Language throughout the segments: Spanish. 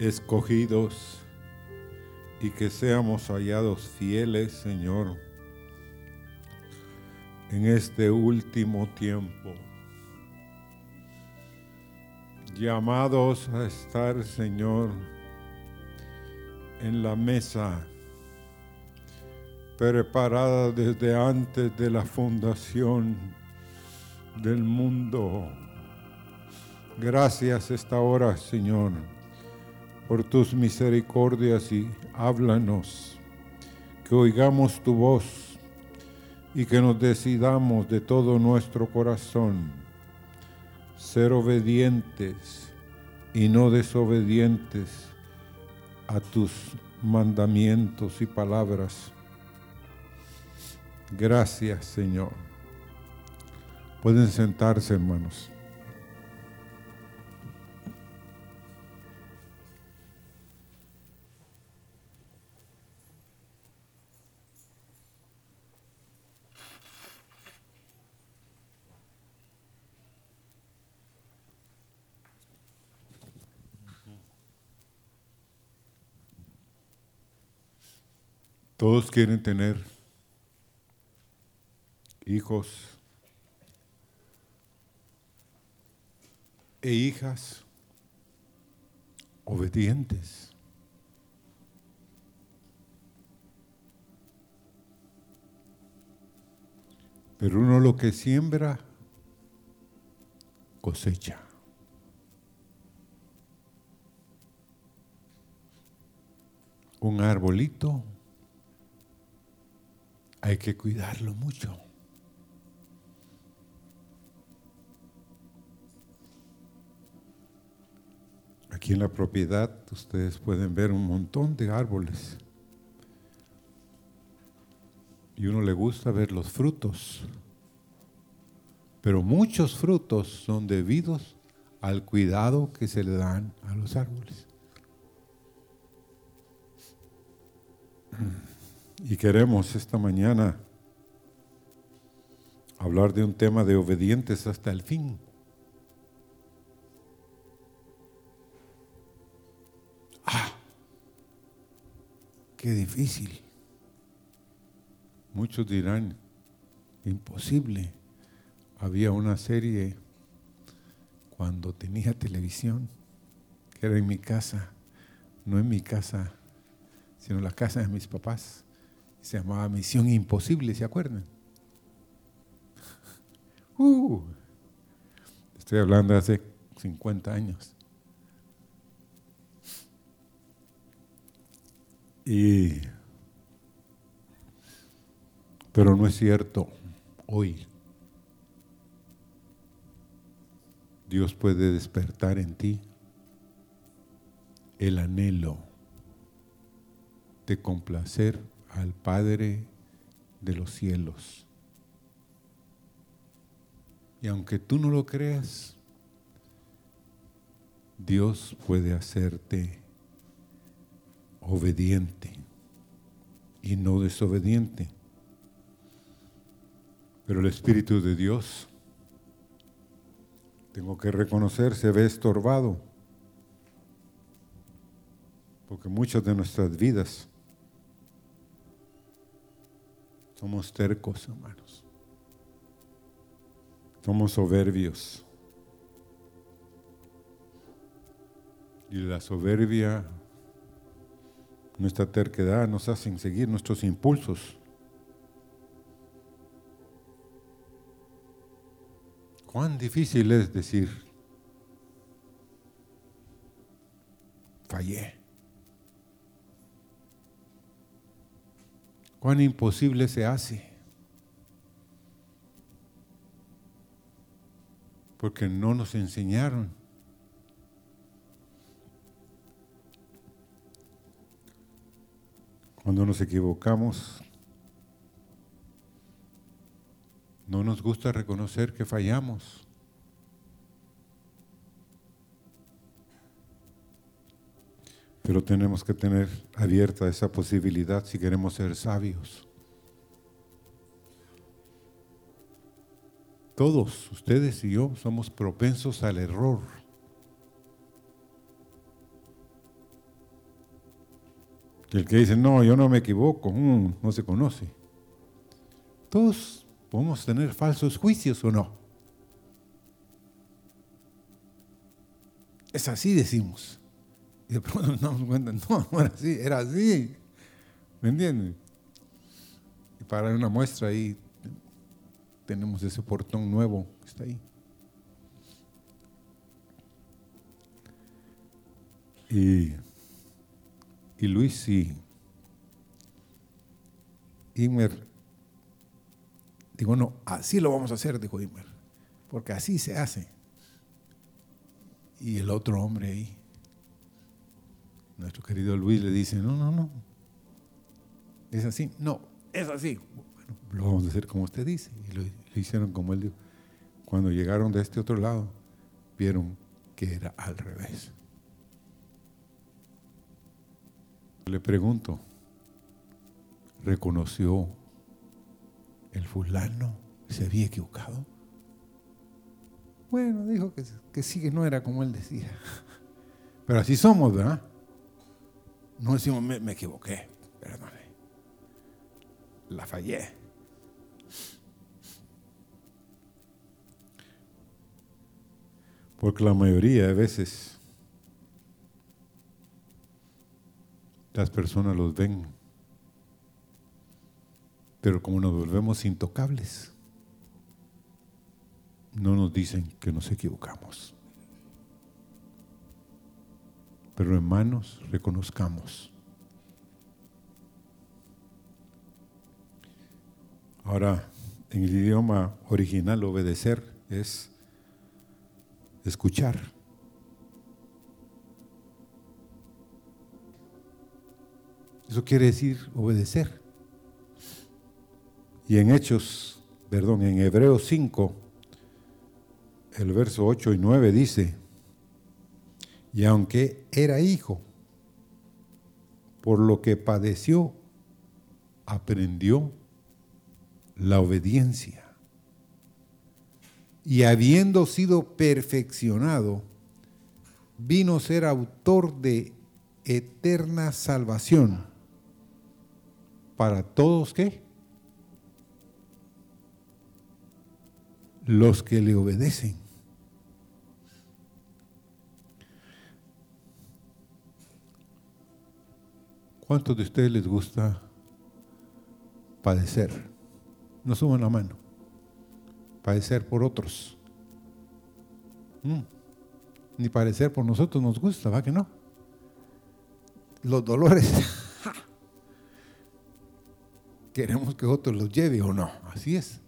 escogidos y que seamos hallados fieles, Señor, en este último tiempo. Llamados a estar, Señor, en la mesa preparada desde antes de la fundación del mundo Gracias esta hora, Señor, por tus misericordias y háblanos, que oigamos tu voz y que nos decidamos de todo nuestro corazón ser obedientes y no desobedientes a tus mandamientos y palabras. Gracias, Señor. Pueden sentarse, hermanos. Todos quieren tener hijos e hijas obedientes. Pero uno lo que siembra, cosecha. Un arbolito hay que cuidarlo mucho. Aquí en la propiedad ustedes pueden ver un montón de árboles. Y uno le gusta ver los frutos. Pero muchos frutos son debidos al cuidado que se le dan a los árboles. Y queremos esta mañana hablar de un tema de obedientes hasta el fin. Ah, qué difícil. Muchos dirán, imposible. Había una serie cuando tenía televisión, que era en mi casa, no en mi casa, sino en la casa de mis papás se llamaba Misión Imposible, ¿se acuerdan? Uh, estoy hablando de hace 50 años. Y, pero no es cierto hoy. Dios puede despertar en ti el anhelo de complacer al Padre de los cielos. Y aunque tú no lo creas, Dios puede hacerte obediente y no desobediente. Pero el Espíritu de Dios, tengo que reconocer, se ve estorbado. Porque muchas de nuestras vidas Somos tercos, hermanos. Somos soberbios. Y la soberbia, nuestra terquedad nos hacen seguir nuestros impulsos. Cuán difícil es decir, fallé. Cuán imposible se hace. Porque no nos enseñaron. Cuando nos equivocamos, no nos gusta reconocer que fallamos. Pero tenemos que tener abierta esa posibilidad si queremos ser sabios. Todos, ustedes y yo, somos propensos al error. el que dice, no, yo no me equivoco, mm, no se conoce. Todos podemos tener falsos juicios o no. Es así decimos. Y de pronto nos damos cuenta, no, no era así, era así. ¿Me entienden? Y para una muestra ahí tenemos ese portón nuevo que está ahí. Y, y Luis y Imer, digo, no, así lo vamos a hacer, dijo Imer, porque así se hace. Y el otro hombre ahí, nuestro querido Luis, le dice, no, no, no, es así, no, es así. Bueno, lo vamos a hacer como usted dice. Y lo, hicieron como él dijo. Cuando llegaron de este otro lado, vieron que era al revés. Le pregunto, ¿reconoció el fulano? ¿Se había equivocado? Bueno, dijo que sí, que no era como él decía. Pero así somos, ¿verdad? No decimos, me, me equivoqué, perdone. La fallé. Porque la mayoría de veces las personas los ven, pero como nos volvemos intocables, no nos dicen que nos equivocamos. Pero hermanos, reconozcamos. Ahora, en el idioma original, obedecer es escuchar. Eso quiere decir obedecer. Y en Hechos, perdón, en Hebreos 5, el verso 8 y 9 dice, y aunque era hijo, por lo que padeció, aprendió la obediencia. Y habiendo sido perfeccionado, vino a ser autor de eterna salvación para todos que los que le obedecen. ¿Cuántos de ustedes les gusta padecer? No suban la mano. Padecer por otros. Mm. Ni padecer por nosotros nos gusta, ¿va que no? Los dolores. Queremos que otros los lleve o no. Así es.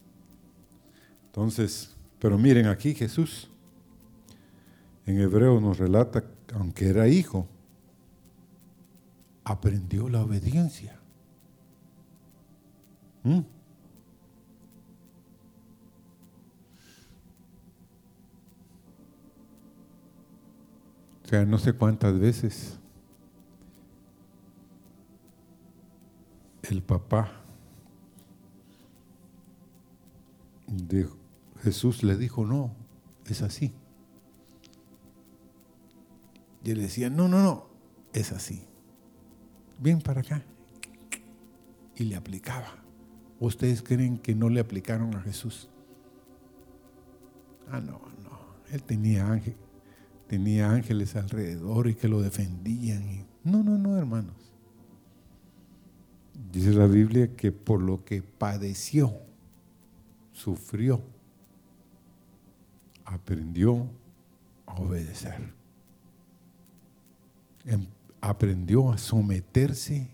Entonces, pero miren aquí Jesús. En hebreo nos relata, aunque era hijo, aprendió la obediencia. ¿Mm? O sea, no sé cuántas veces el papá de Jesús le dijo, no, es así. Y él decía, no, no, no, es así. Ven para acá. Y le aplicaba. ¿Ustedes creen que no le aplicaron a Jesús? Ah, no, no. Él tenía ángeles tenía ángeles alrededor y que lo defendían. No, no, no, hermanos. Dice la Biblia que por lo que padeció, sufrió, aprendió a obedecer. Aprendió a someterse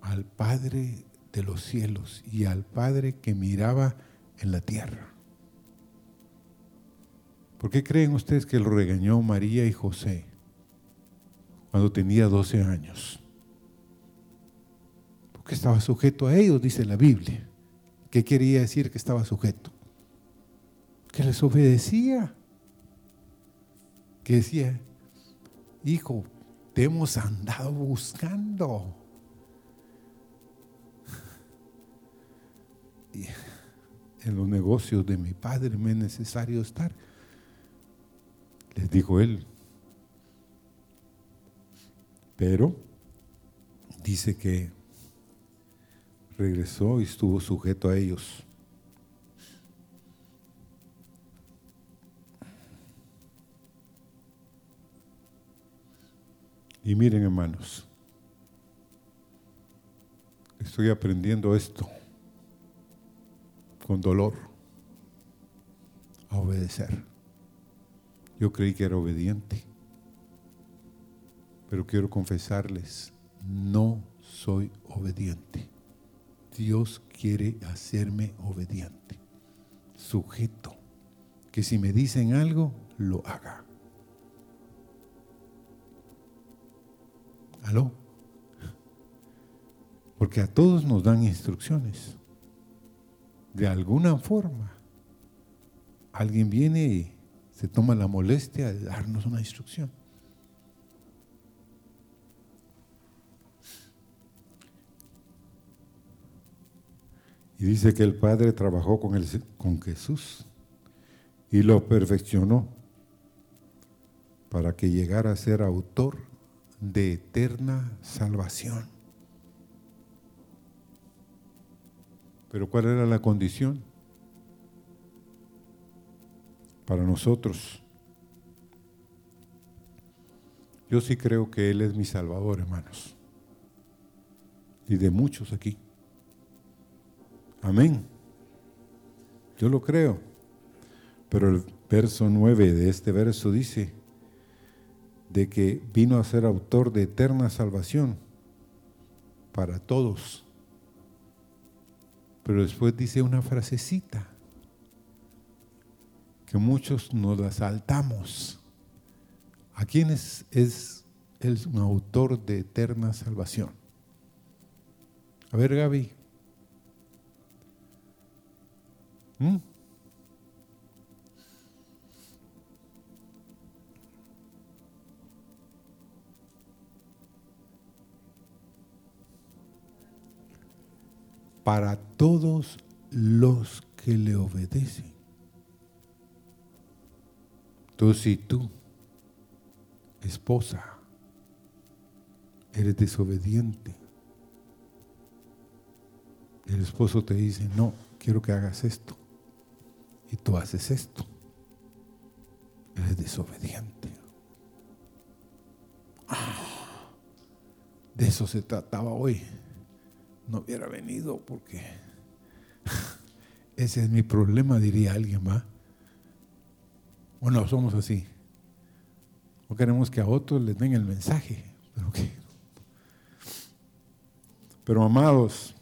al Padre de los cielos y al Padre que miraba en la tierra. ¿Por qué creen ustedes que lo regañó María y José cuando tenía 12 años? Porque estaba sujeto a ellos, dice la Biblia. ¿Qué quería decir que estaba sujeto? Que les obedecía. Que decía, hijo, te hemos andado buscando. Y en los negocios de mi padre me es necesario estar les dijo él. Pero dice que regresó y estuvo sujeto a ellos. Y miren hermanos, estoy aprendiendo esto con dolor, a obedecer. Yo creí que era obediente, pero quiero confesarles, no soy obediente. Dios quiere hacerme obediente, sujeto, que si me dicen algo, lo haga. ¿Aló? Porque a todos nos dan instrucciones. De alguna forma, alguien viene y se toma la molestia de darnos una instrucción. Y dice que el Padre trabajó con, el, con Jesús y lo perfeccionó para que llegara a ser autor de eterna salvación. Pero ¿cuál era la condición? Para nosotros. Yo sí creo que Él es mi Salvador, hermanos. Y de muchos aquí. Amén. Yo lo creo. Pero el verso 9 de este verso dice de que vino a ser autor de eterna salvación para todos. Pero después dice una frasecita que muchos nos la saltamos. ¿A quién es, es un autor de eterna salvación? A ver, Gaby. ¿Mm? Para todos los que le obedecen. Entonces, si tú, esposa, eres desobediente, el esposo te dice, no, quiero que hagas esto y tú haces esto. Eres desobediente. Ah, de eso se trataba hoy. No hubiera venido porque ese es mi problema, diría alguien más. Bueno, somos así. No queremos que a otros les den el mensaje. Pero, pero amados,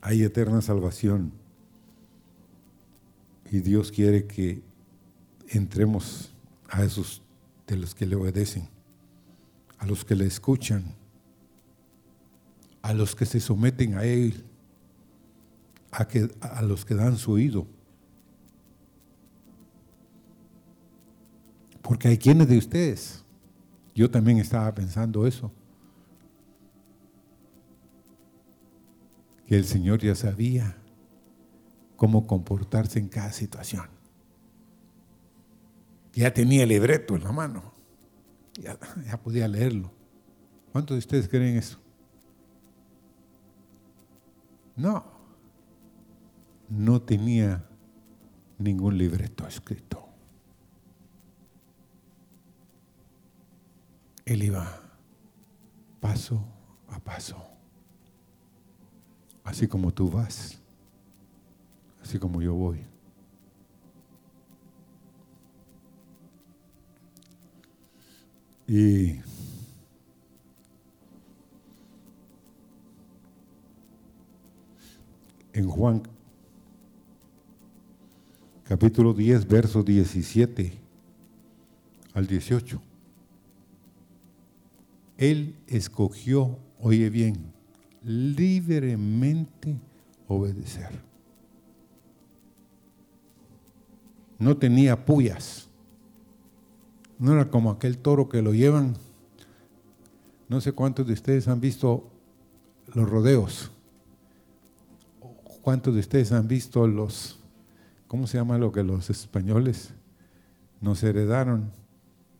hay eterna salvación y Dios quiere que entremos a esos de los que le obedecen, a los que le escuchan, a los que se someten a Él, a, que, a los que dan su oído. Porque hay quienes de ustedes, yo también estaba pensando eso, que el Señor ya sabía cómo comportarse en cada situación. Ya tenía el libreto en la mano, ya, ya podía leerlo. ¿Cuántos de ustedes creen eso? No, no tenía ningún libreto escrito. Él iba paso a paso, así como tú vas así como yo voy. Y en Juan capítulo 10, verso 17 al 18. Él escogió, oye bien, libremente obedecer. no tenía puyas. No era como aquel toro que lo llevan. No sé cuántos de ustedes han visto los rodeos. ¿Cuántos de ustedes han visto los, ¿cómo se llama lo que los españoles nos heredaron?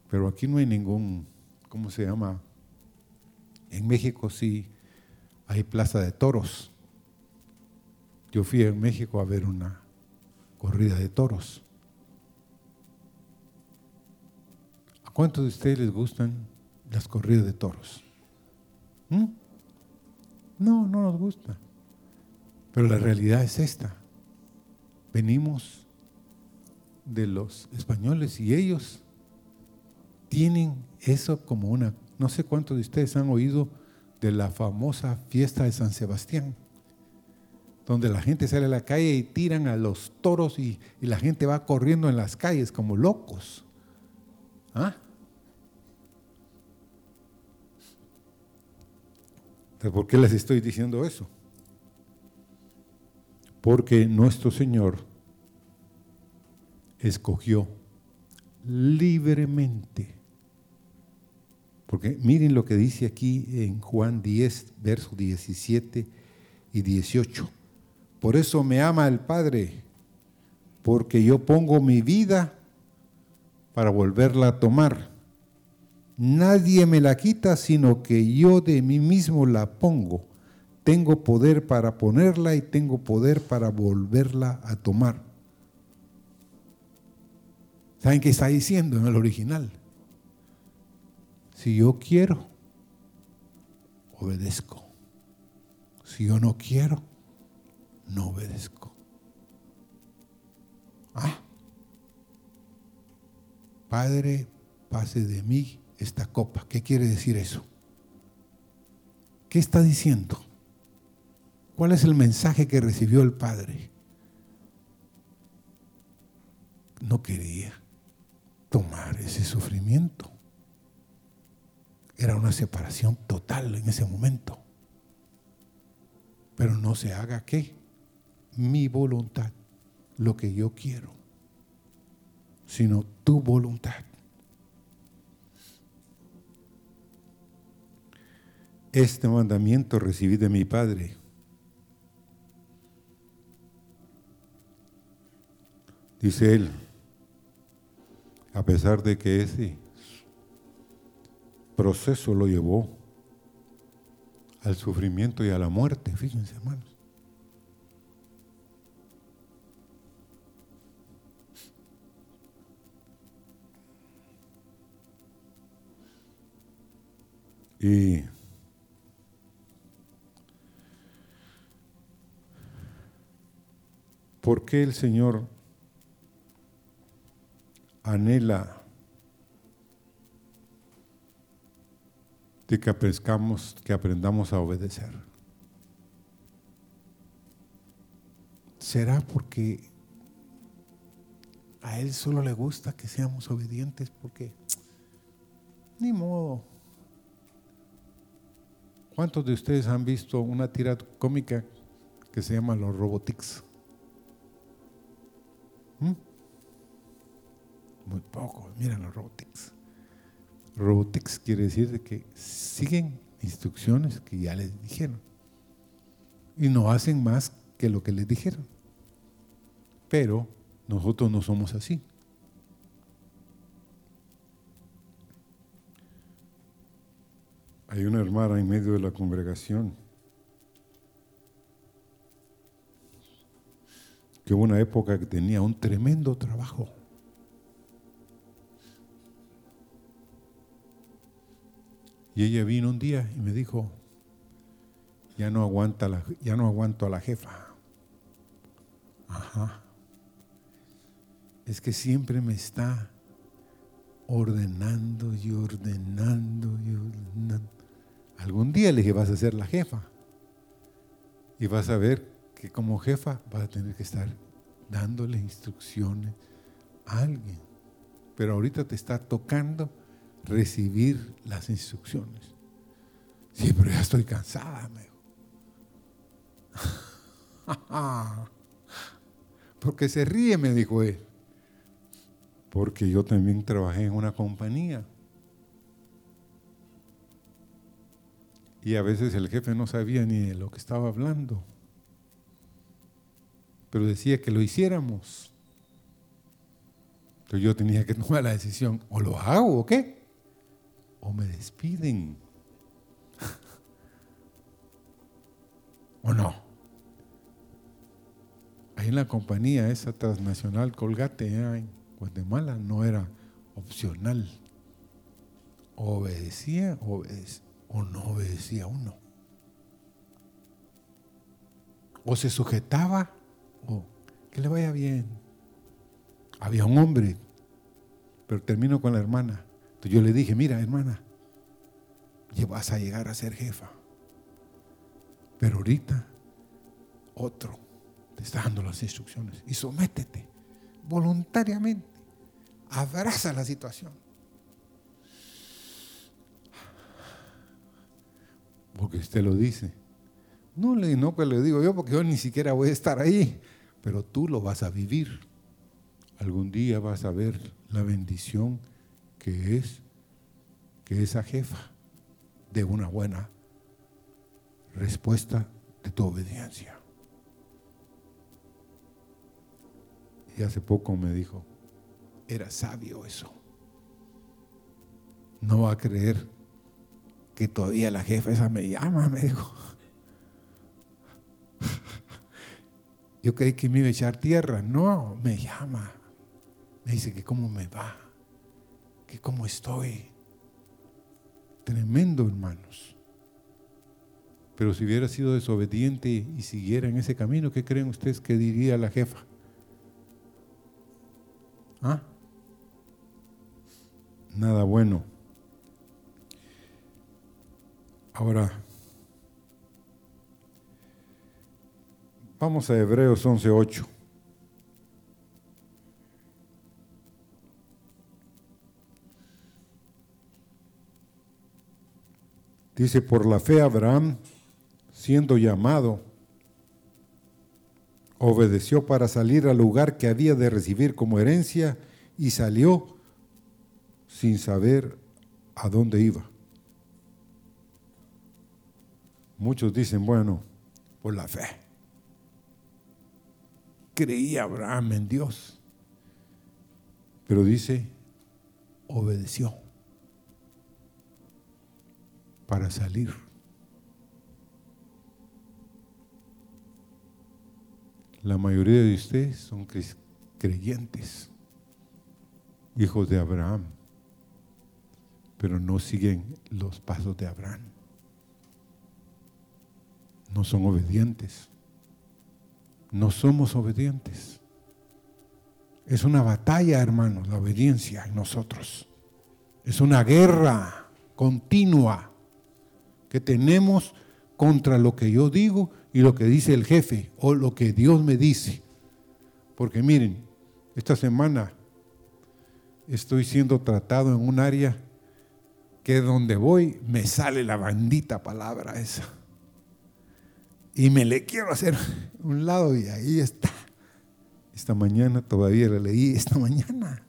Pero aquí no hay ningún, ¿cómo se llama? En México sí hay plaza de toros. Yo fui en México a ver una corrida de toros. ¿A cuántos de ustedes les gustan las corridas de toros? ¿Mm? No, no nos gusta. Pero la realidad es esta. Venimos de los españoles y ellos tienen eso como una... No sé cuántos de ustedes han oído de la famosa fiesta de San Sebastián, donde la gente sale a la calle y tiran a los toros y, la gente va corriendo en las calles como locos. ¿Ah? ¿Por qué les estoy diciendo eso? Porque nuestro Señor escogió libremente. Porque miren lo que dice aquí en Juan 10, versos 17 y 18. Por eso me ama el Padre, porque yo pongo mi vida para volverla a tomar. Nadie me la quita, sino que yo de mí mismo la pongo. Tengo poder para ponerla y tengo poder para volverla a tomar. ¿Saben qué está diciendo en el original? Si yo quiero, obedezco. Si yo no quiero, no obedezco. Ah, Padre, pase de mí esta copa. ¿Qué quiere decir eso? ¿Qué está diciendo? ¿Cuál es el mensaje que recibió el Padre? No quería tomar ese sufrimiento. Era una separación total en ese momento. Pero no se haga qué? Mi voluntad, lo que yo quiero, sino tu voluntad. Este mandamiento recibí de mi Padre. Dice él, a pesar de que ese proceso lo llevó al sufrimiento y a la muerte, fíjense hermanos. Y ¿por qué el Señor anhela de que aprendamos, que aprendamos a obedecer. ¿Será porque a Él solo le gusta que seamos obedientes? Porque ni modo. ¿Cuántos de ustedes han visto una tira cómica que se llama Los Robotics? ¿Mm? Muy poco, miren los robotics. Robotics quiere decir que siguen instrucciones que ya les dijeron y no hacen más que lo que les dijeron. Pero nosotros no somos así. Hay una hermana en medio de la congregación que hubo una época que tenía un tremendo trabajo. Y ella vino un día y me dijo, ya no, aguanta la, ya no aguanto a la jefa. Ajá. Es que siempre me está ordenando y ordenando y ordenando. Algún día le dije, vas a ser la jefa. Y vas a ver que como jefa vas a tener que estar dándole instrucciones a alguien. Pero ahorita te está tocando recibir las instrucciones. Sí, pero ya estoy cansada, me Porque se ríe, me dijo él. Porque yo también trabajé en una compañía. Y a veces el jefe no sabía ni de lo que estaba hablando. Pero decía que lo hiciéramos. Entonces yo tenía que tomar la decisión, o lo hago o qué o me despiden. ¿O no? Ahí en la compañía esa transnacional Colgate en Guatemala no era opcional. Obedecía o no obedecía uno. O se sujetaba o que le vaya bien. Había un hombre, pero termino con la hermana. Yo le dije, mira hermana, vas a llegar a ser jefa. Pero ahorita otro te está dando las instrucciones y sométete voluntariamente. Abraza la situación. Porque usted lo dice. No, le, no pues le digo yo porque yo ni siquiera voy a estar ahí, pero tú lo vas a vivir. Algún día vas a ver la bendición que es que esa jefa de una buena respuesta de tu obediencia. Y hace poco me dijo, era sabio eso. No va a creer que todavía la jefa esa me llama, me dijo. Yo creí que me iba a echar tierra. No, me llama. Me dice que cómo me va, que cómo estoy. Tremendo, hermanos. Pero si hubiera sido desobediente y siguiera en ese camino, ¿qué creen ustedes que diría la jefa? ¿Ah? Nada bueno. Ahora, vamos a Hebreos 11.8. Dice, por la fe Abraham, siendo llamado, obedeció para salir al lugar que había de recibir como herencia y salió sin saber a dónde iba. Muchos dicen, bueno, por la fe. Creía Abraham en Dios, pero dice, obedeció para salir. La mayoría de ustedes son creyentes, hijos de Abraham, pero no siguen los pasos de Abraham. No son obedientes. No somos obedientes. Es una batalla, hermanos, la obediencia en nosotros. Es una guerra continua tenemos contra lo que yo digo y lo que dice el jefe o lo que Dios me dice. Porque miren, esta semana estoy siendo tratado en un área que donde voy me sale la bandita palabra esa. Y me le quiero hacer un lado y ahí está. Esta mañana todavía la leí, esta mañana.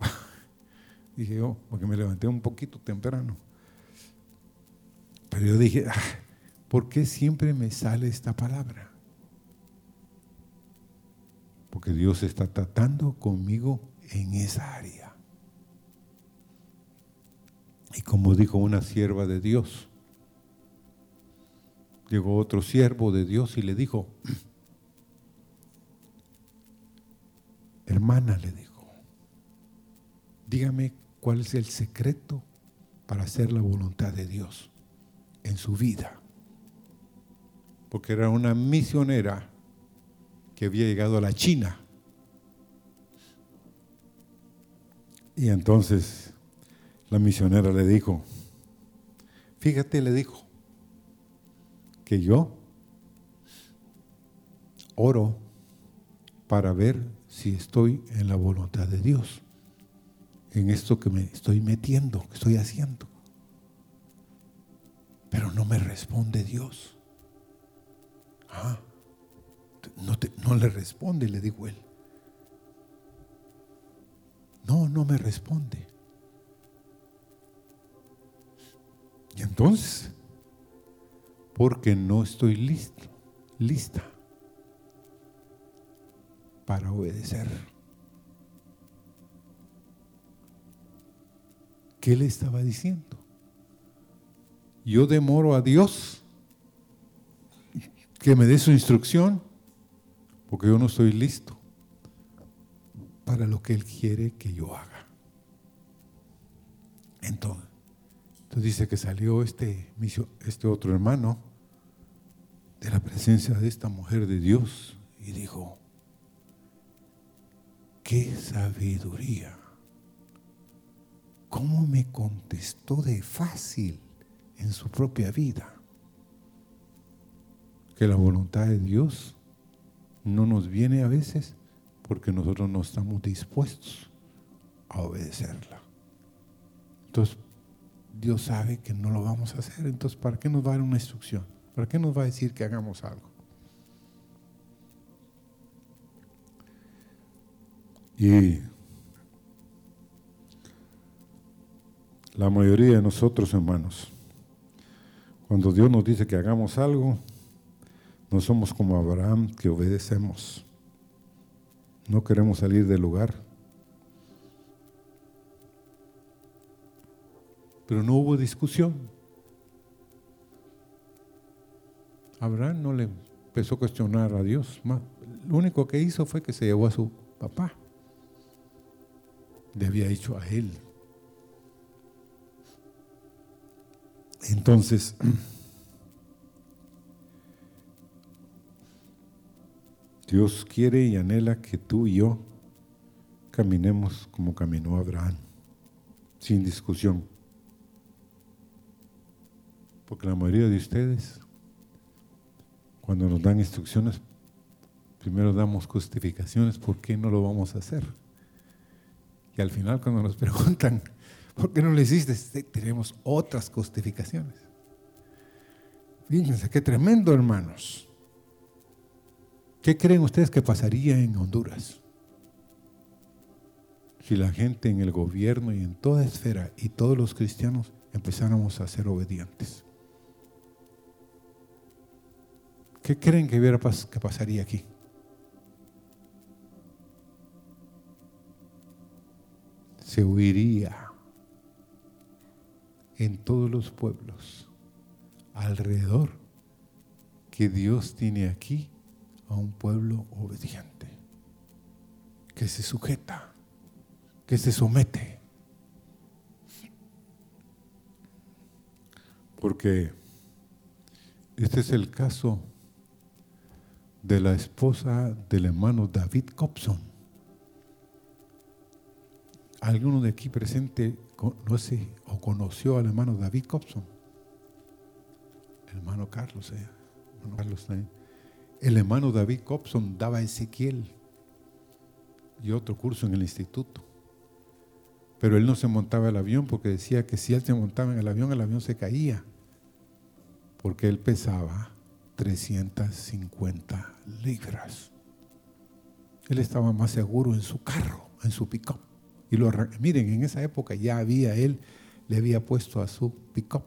Dije yo, porque me levanté un poquito temprano. Pero yo dije, ah, ¿por qué siempre me sale esta palabra? Porque Dios está tratando conmigo en esa área. Y como dijo una sierva de Dios, llegó otro siervo de Dios y le dijo, hermana le dijo, dígame cuál es el secreto para hacer la voluntad de Dios en su vida. Porque era una misionera que había llegado a la China. Y entonces la misionera le dijo, fíjate, le dijo, que yo oro para ver si estoy en la voluntad de Dios, en esto que me estoy metiendo, que estoy haciendo. Pero no me responde Dios. Ah, no, le responde, le digo él. No, no me responde. Y entonces, porque no estoy listo, lista para obedecer. ¿Qué le estaba diciendo? Yo demoro a Dios que me dé su instrucción, porque yo no estoy listo para lo que Él quiere que yo haga. Entonces, entonces dice que salió este, este otro hermano de la presencia de esta mujer de Dios y dijo, qué sabiduría. ¿Cómo me contestó de fácil en su propia vida? Que la voluntad de Dios no nos viene a veces porque nosotros no estamos dispuestos a obedecerla. Entonces, Dios sabe que no lo vamos a hacer, entonces ¿para qué nos va a dar una instrucción? ¿Para qué nos va a decir que hagamos algo? Y la mayoría de nosotros, hermanos, cuando Dios nos dice que hagamos algo, no somos como Abraham que obedecemos. No queremos salir del lugar. Pero no hubo discusión. Abraham no le empezó a cuestionar a Dios. Lo único que hizo fue que se llevó a su papá. Le había dicho a él. Entonces, Dios quiere y anhela que tú y yo caminemos como caminó Abraham, sin discusión. Porque la mayoría de ustedes, cuando nos dan instrucciones, primero damos justificaciones por qué no lo vamos a hacer. Y al final cuando nos preguntan, ¿por qué no lo hiciste? Tenemos otras justificaciones. Fíjense qué tremendo, hermanos. ¿Qué creen ustedes que pasaría en Honduras? Si la gente en el gobierno y en toda esfera y todos los cristianos empezáramos a ser obedientes. ¿Qué creen que, pasaría aquí? Se huiría en todos los pueblos alrededor que Dios tiene aquí a un pueblo obediente, que se sujeta, que se somete. Porque este es el caso de la esposa del hermano David Cobson. ¿Alguno de aquí presente conoce o conoció al hermano David Cobson? El hermano Carlos, eh. El hermano David Cobson daba Ezequiel y otro curso en el instituto. Pero él no se montaba el avión porque decía que si él se montaba en el avión, el avión se caía. Porque él pesaba 350 libras. Él estaba más seguro en su carro, en su pick-up. Y lo, miren, en esa época ya había él, le había puesto a su pick-up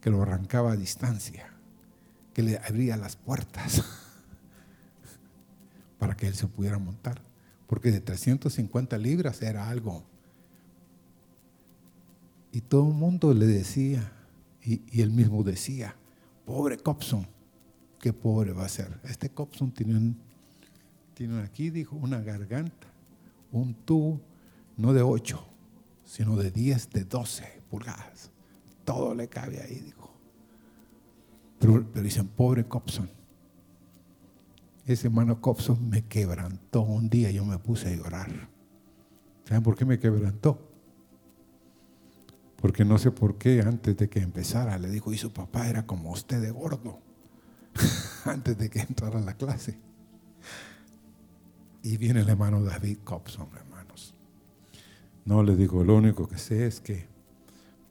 que lo arrancaba a distancia, que le abría las puertas. para que él se pudiera montar. Porque de 350 libras era algo. Y todo el mundo le decía, y, él mismo decía, pobre Copson, qué pobre va a ser. Este Copson tiene, tiene aquí, dijo, una garganta, un tubo, no de 8, sino de 10, de 12 pulgadas. Todo le cabe ahí, dijo. Pero, dicen, pobre Copson ese hermano Copson me quebrantó un día, yo me puse a llorar. ¿Saben por qué me quebrantó? Porque no sé por qué antes de que empezara le dijo, y su papá era como usted de gordo, antes de que entrara a la clase. Y viene el hermano David Copson, hermanos. No le digo, lo único que sé es que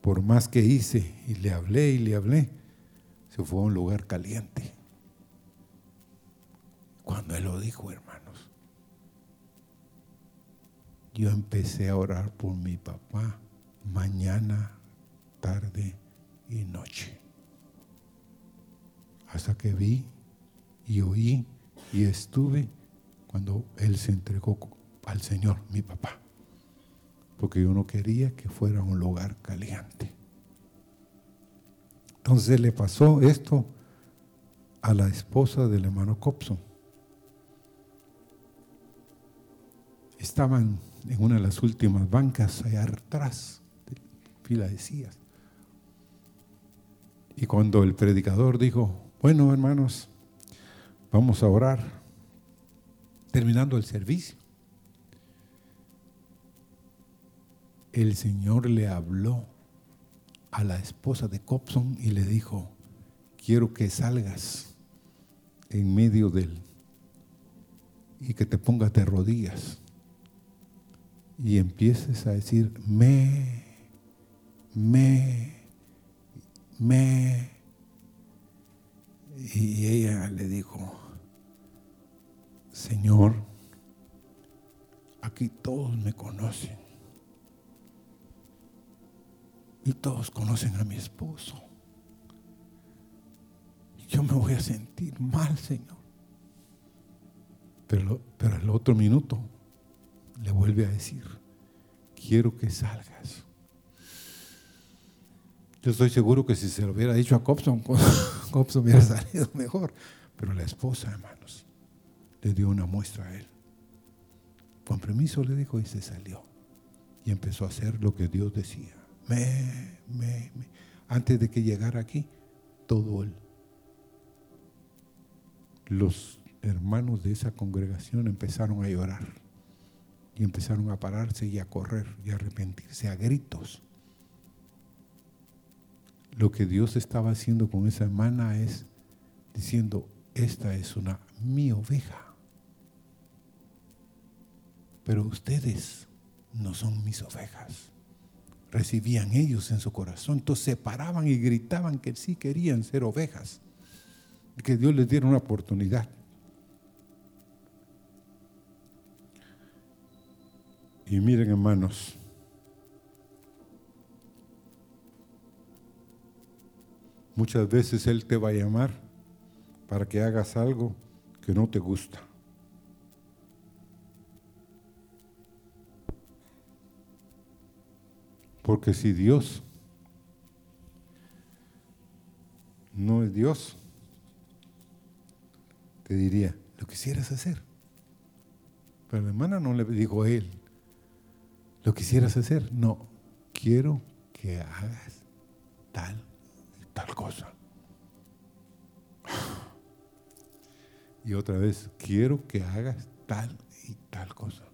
por más que hice y le hablé y le hablé, se fue a un lugar caliente cuando Él lo dijo, hermanos, yo empecé a orar por mi papá mañana, tarde y noche. Hasta que vi y oí y estuve cuando Él se entregó al Señor, mi papá. Porque yo no quería que fuera un lugar caliente. Entonces le pasó esto a la esposa del hermano Copson. Estaban en una de las últimas bancas allá atrás, de fila de sillas. Y cuando el predicador dijo, bueno hermanos, vamos a orar, terminando el servicio, el Señor le habló a la esposa de Copson y le dijo, quiero que salgas en medio del y que te pongas de rodillas y empieces a decir, me, me, me. Y ella le dijo, Señor, aquí todos me conocen. Y todos conocen a mi esposo. Yo me voy a sentir mal, Señor. Pero, pero el otro minuto le vuelve a decir, quiero que salgas. Yo estoy seguro que si se lo hubiera dicho a Copson, Copson hubiera salido mejor. Pero la esposa, hermanos, le dio una muestra a él. Con permiso le dijo y se salió. Y empezó a hacer lo que Dios decía. Antes de que llegara aquí, todo él. Los hermanos de esa congregación empezaron a llorar y empezaron a pararse y a correr y a arrepentirse a gritos. Lo que Dios estaba haciendo con esa hermana es diciendo, esta es una mi oveja. Pero ustedes no son mis ovejas. Recibían ellos en su corazón. Entonces se paraban y gritaban que sí querían ser ovejas. Que Dios les diera una oportunidad. Y miren hermanos, muchas veces Él te va a llamar para que hagas algo que no te gusta. Porque si Dios no es Dios, te diría, lo quisieras hacer. Pero la hermana no le dijo a él, ¿Lo quisieras hacer? No, quiero que hagas tal y tal cosa. Y otra vez, quiero que hagas tal y tal cosa.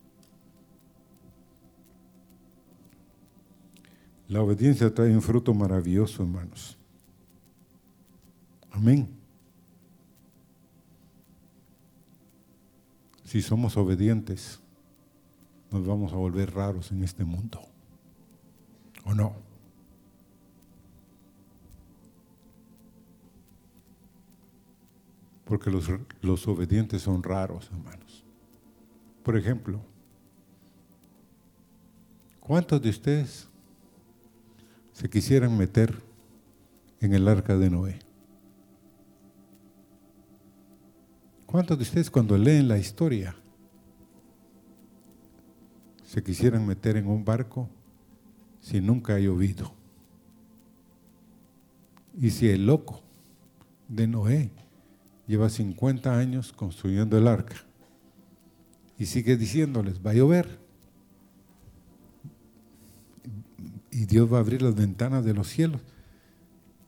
La obediencia trae un fruto maravilloso, hermanos. Amén. Si somos obedientes, nos vamos a volver raros en este mundo. ¿O no? Porque los, los obedientes son raros, hermanos. Por ejemplo, ¿cuántos de ustedes se quisieran meter en el arca de Noé? ¿Cuántos de ustedes cuando leen la historia se quisieran meter en un barco si nunca ha llovido. Y si el loco de Noé lleva 50 años construyendo el arca y sigue diciéndoles, va a llover, y Dios va a abrir las ventanas de los cielos,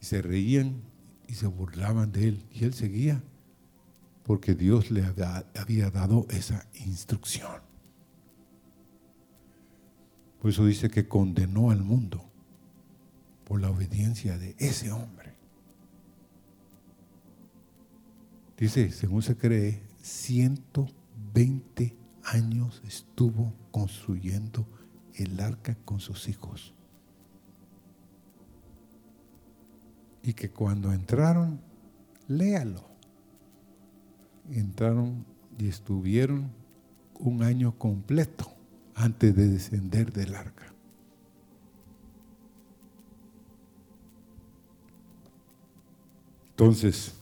y se reían y se burlaban de él, y él seguía, porque Dios le había dado esa instrucción. Por eso dice que condenó al mundo por la obediencia de ese hombre. Dice, según se cree, 120 años estuvo construyendo el arca con sus hijos. Y que cuando entraron, léalo. Entraron y estuvieron un año completo antes de descender del arca. Entonces,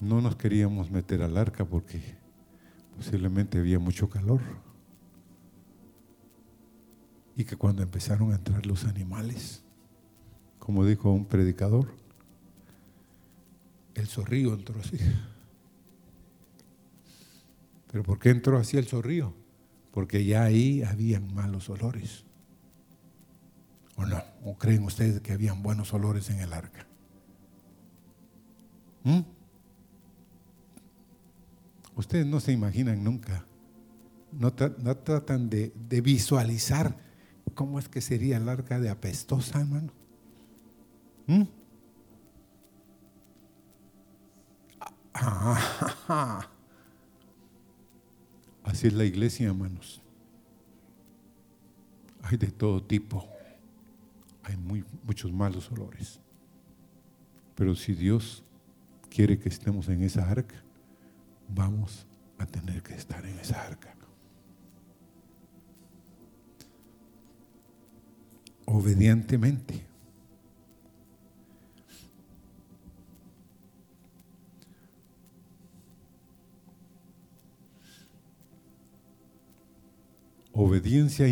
no nos queríamos meter al arca porque posiblemente había mucho calor. Y que cuando empezaron a entrar los animales, como dijo un predicador, el zorrillo entró así. ¿Pero por qué entró así el zorrillo? Porque ya ahí habían malos olores. ¿O no? ¿O creen ustedes que habían buenos olores en el arca? ¿Mm? Ustedes no se imaginan nunca, no, tratan de, visualizar cómo es que sería el arca de apestosa, hermano. ¿Mm? Así es la iglesia, hermanos. Hay de todo tipo. Hay muy, muchos malos olores. Pero si Dios quiere que estemos en esa arca, vamos a tener que estar en esa arca. Obedientemente. Obediencia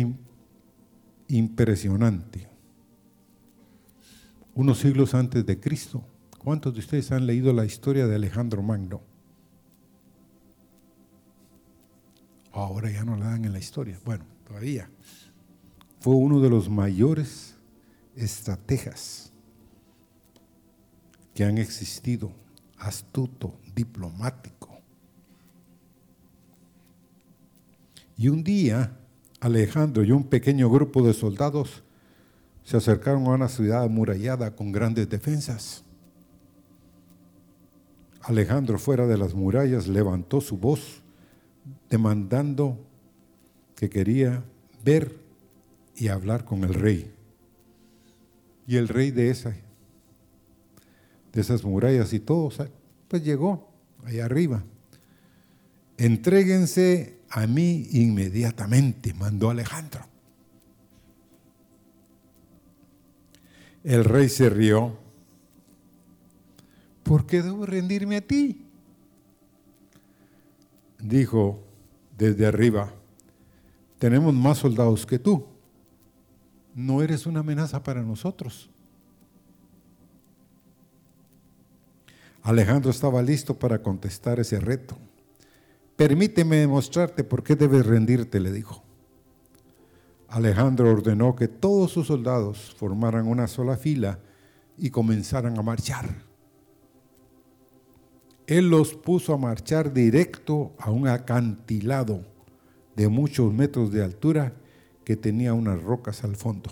impresionante. Unos siglos antes de Cristo. ¿Cuántos de ustedes han leído la historia de Alejandro Magno? Ahora ya no la dan en la historia. Bueno, todavía. Fue uno de los mayores estrategas que han existido, astuto, diplomático. Y un día Alejandro y un pequeño grupo de soldados se acercaron a una ciudad amurallada con grandes defensas. Alejandro fuera de las murallas levantó su voz demandando que quería ver y hablar con el rey. Y el rey de, esa, de esas murallas y todo, pues llegó allá arriba. Entréguense a mí inmediatamente, mandó Alejandro. El rey se rió. ¿Por qué debo rendirme a ti? Dijo desde arriba, tenemos más soldados que tú. No eres una amenaza para nosotros. Alejandro estaba listo para contestar ese reto. Permíteme demostrarte por qué debes rendirte, le dijo. Alejandro ordenó que todos sus soldados formaran una sola fila y comenzaran a marchar. Él los puso a marchar directo a un acantilado de muchos metros de altura que tenía unas rocas al fondo.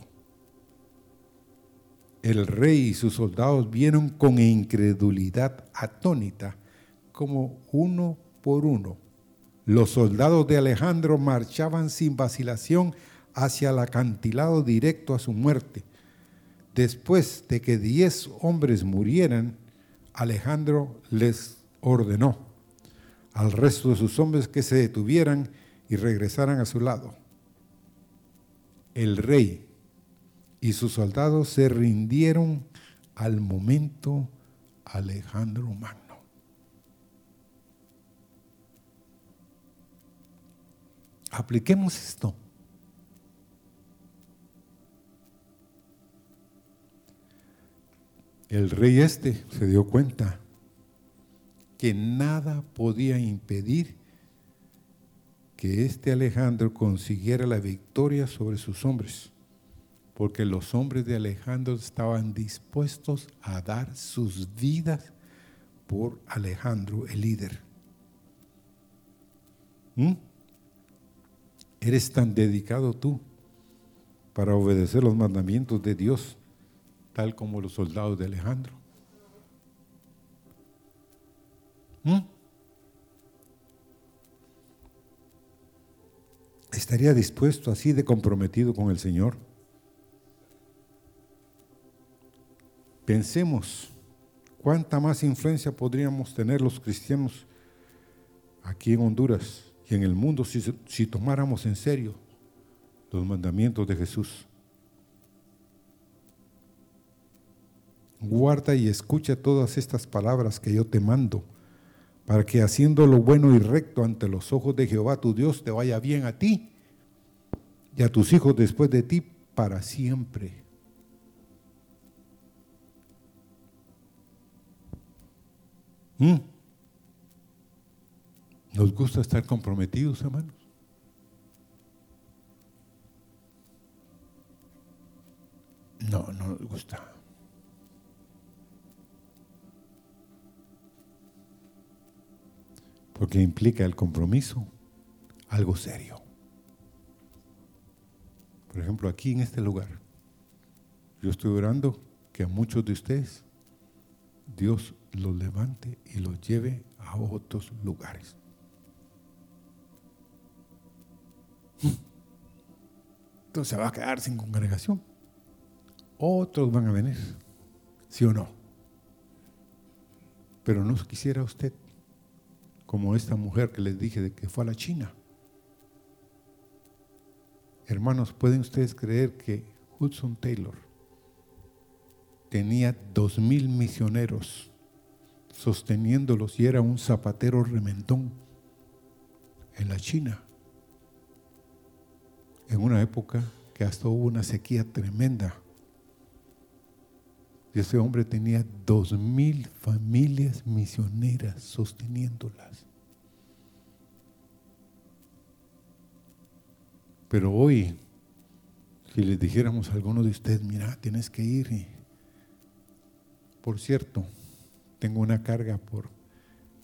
El rey y sus soldados vieron con incredulidad atónita como uno por uno los soldados de Alejandro marchaban sin vacilación hacia el acantilado directo a su muerte. Después de que diez hombres murieran, Alejandro les ordenó al resto de sus hombres que se detuvieran y regresaran a su lado. El rey y sus soldados se rindieron al momento Alejandro Magno. Apliquemos esto. El rey este se dio cuenta que nada podía impedir que este Alejandro consiguiera la victoria sobre sus hombres, porque los hombres de Alejandro estaban dispuestos a dar sus vidas por Alejandro, el líder. ¿Mm? ¿Eres tan dedicado tú para obedecer los mandamientos de Dios, tal como los soldados de Alejandro? ¿Mm? ¿Estaría dispuesto así de comprometido con el Señor? Pensemos cuánta más influencia podríamos tener los cristianos aquí en Honduras y en el mundo si, tomáramos en serio los mandamientos de Jesús. Guarda y escucha todas estas palabras que yo te mando, para que haciendo lo bueno y recto ante los ojos de Jehová tu Dios te vaya bien a ti y a tus hijos después de ti para siempre. ¿Mm? ¿Nos gusta estar comprometidos, hermanos? No, no nos gusta. Porque implica el compromiso algo serio. Por ejemplo, aquí en este lugar, yo estoy orando que a muchos de ustedes Dios los levante y los lleve a otros lugares. Entonces se va a quedar sin congregación. Otros van a venir, ¿sí o no? Pero no quisiera usted, como esta mujer que les dije de que fue a la China. Hermanos, ¿pueden ustedes creer que Hudson Taylor tenía dos mil misioneros sosteniéndolos y era un zapatero rementón en la China? En una época que hasta hubo una sequía tremenda ese hombre tenía dos mil familias misioneras sosteniéndolas. Pero hoy, si les dijéramos a alguno de ustedes, mira, tienes que ir. por cierto, tengo una carga por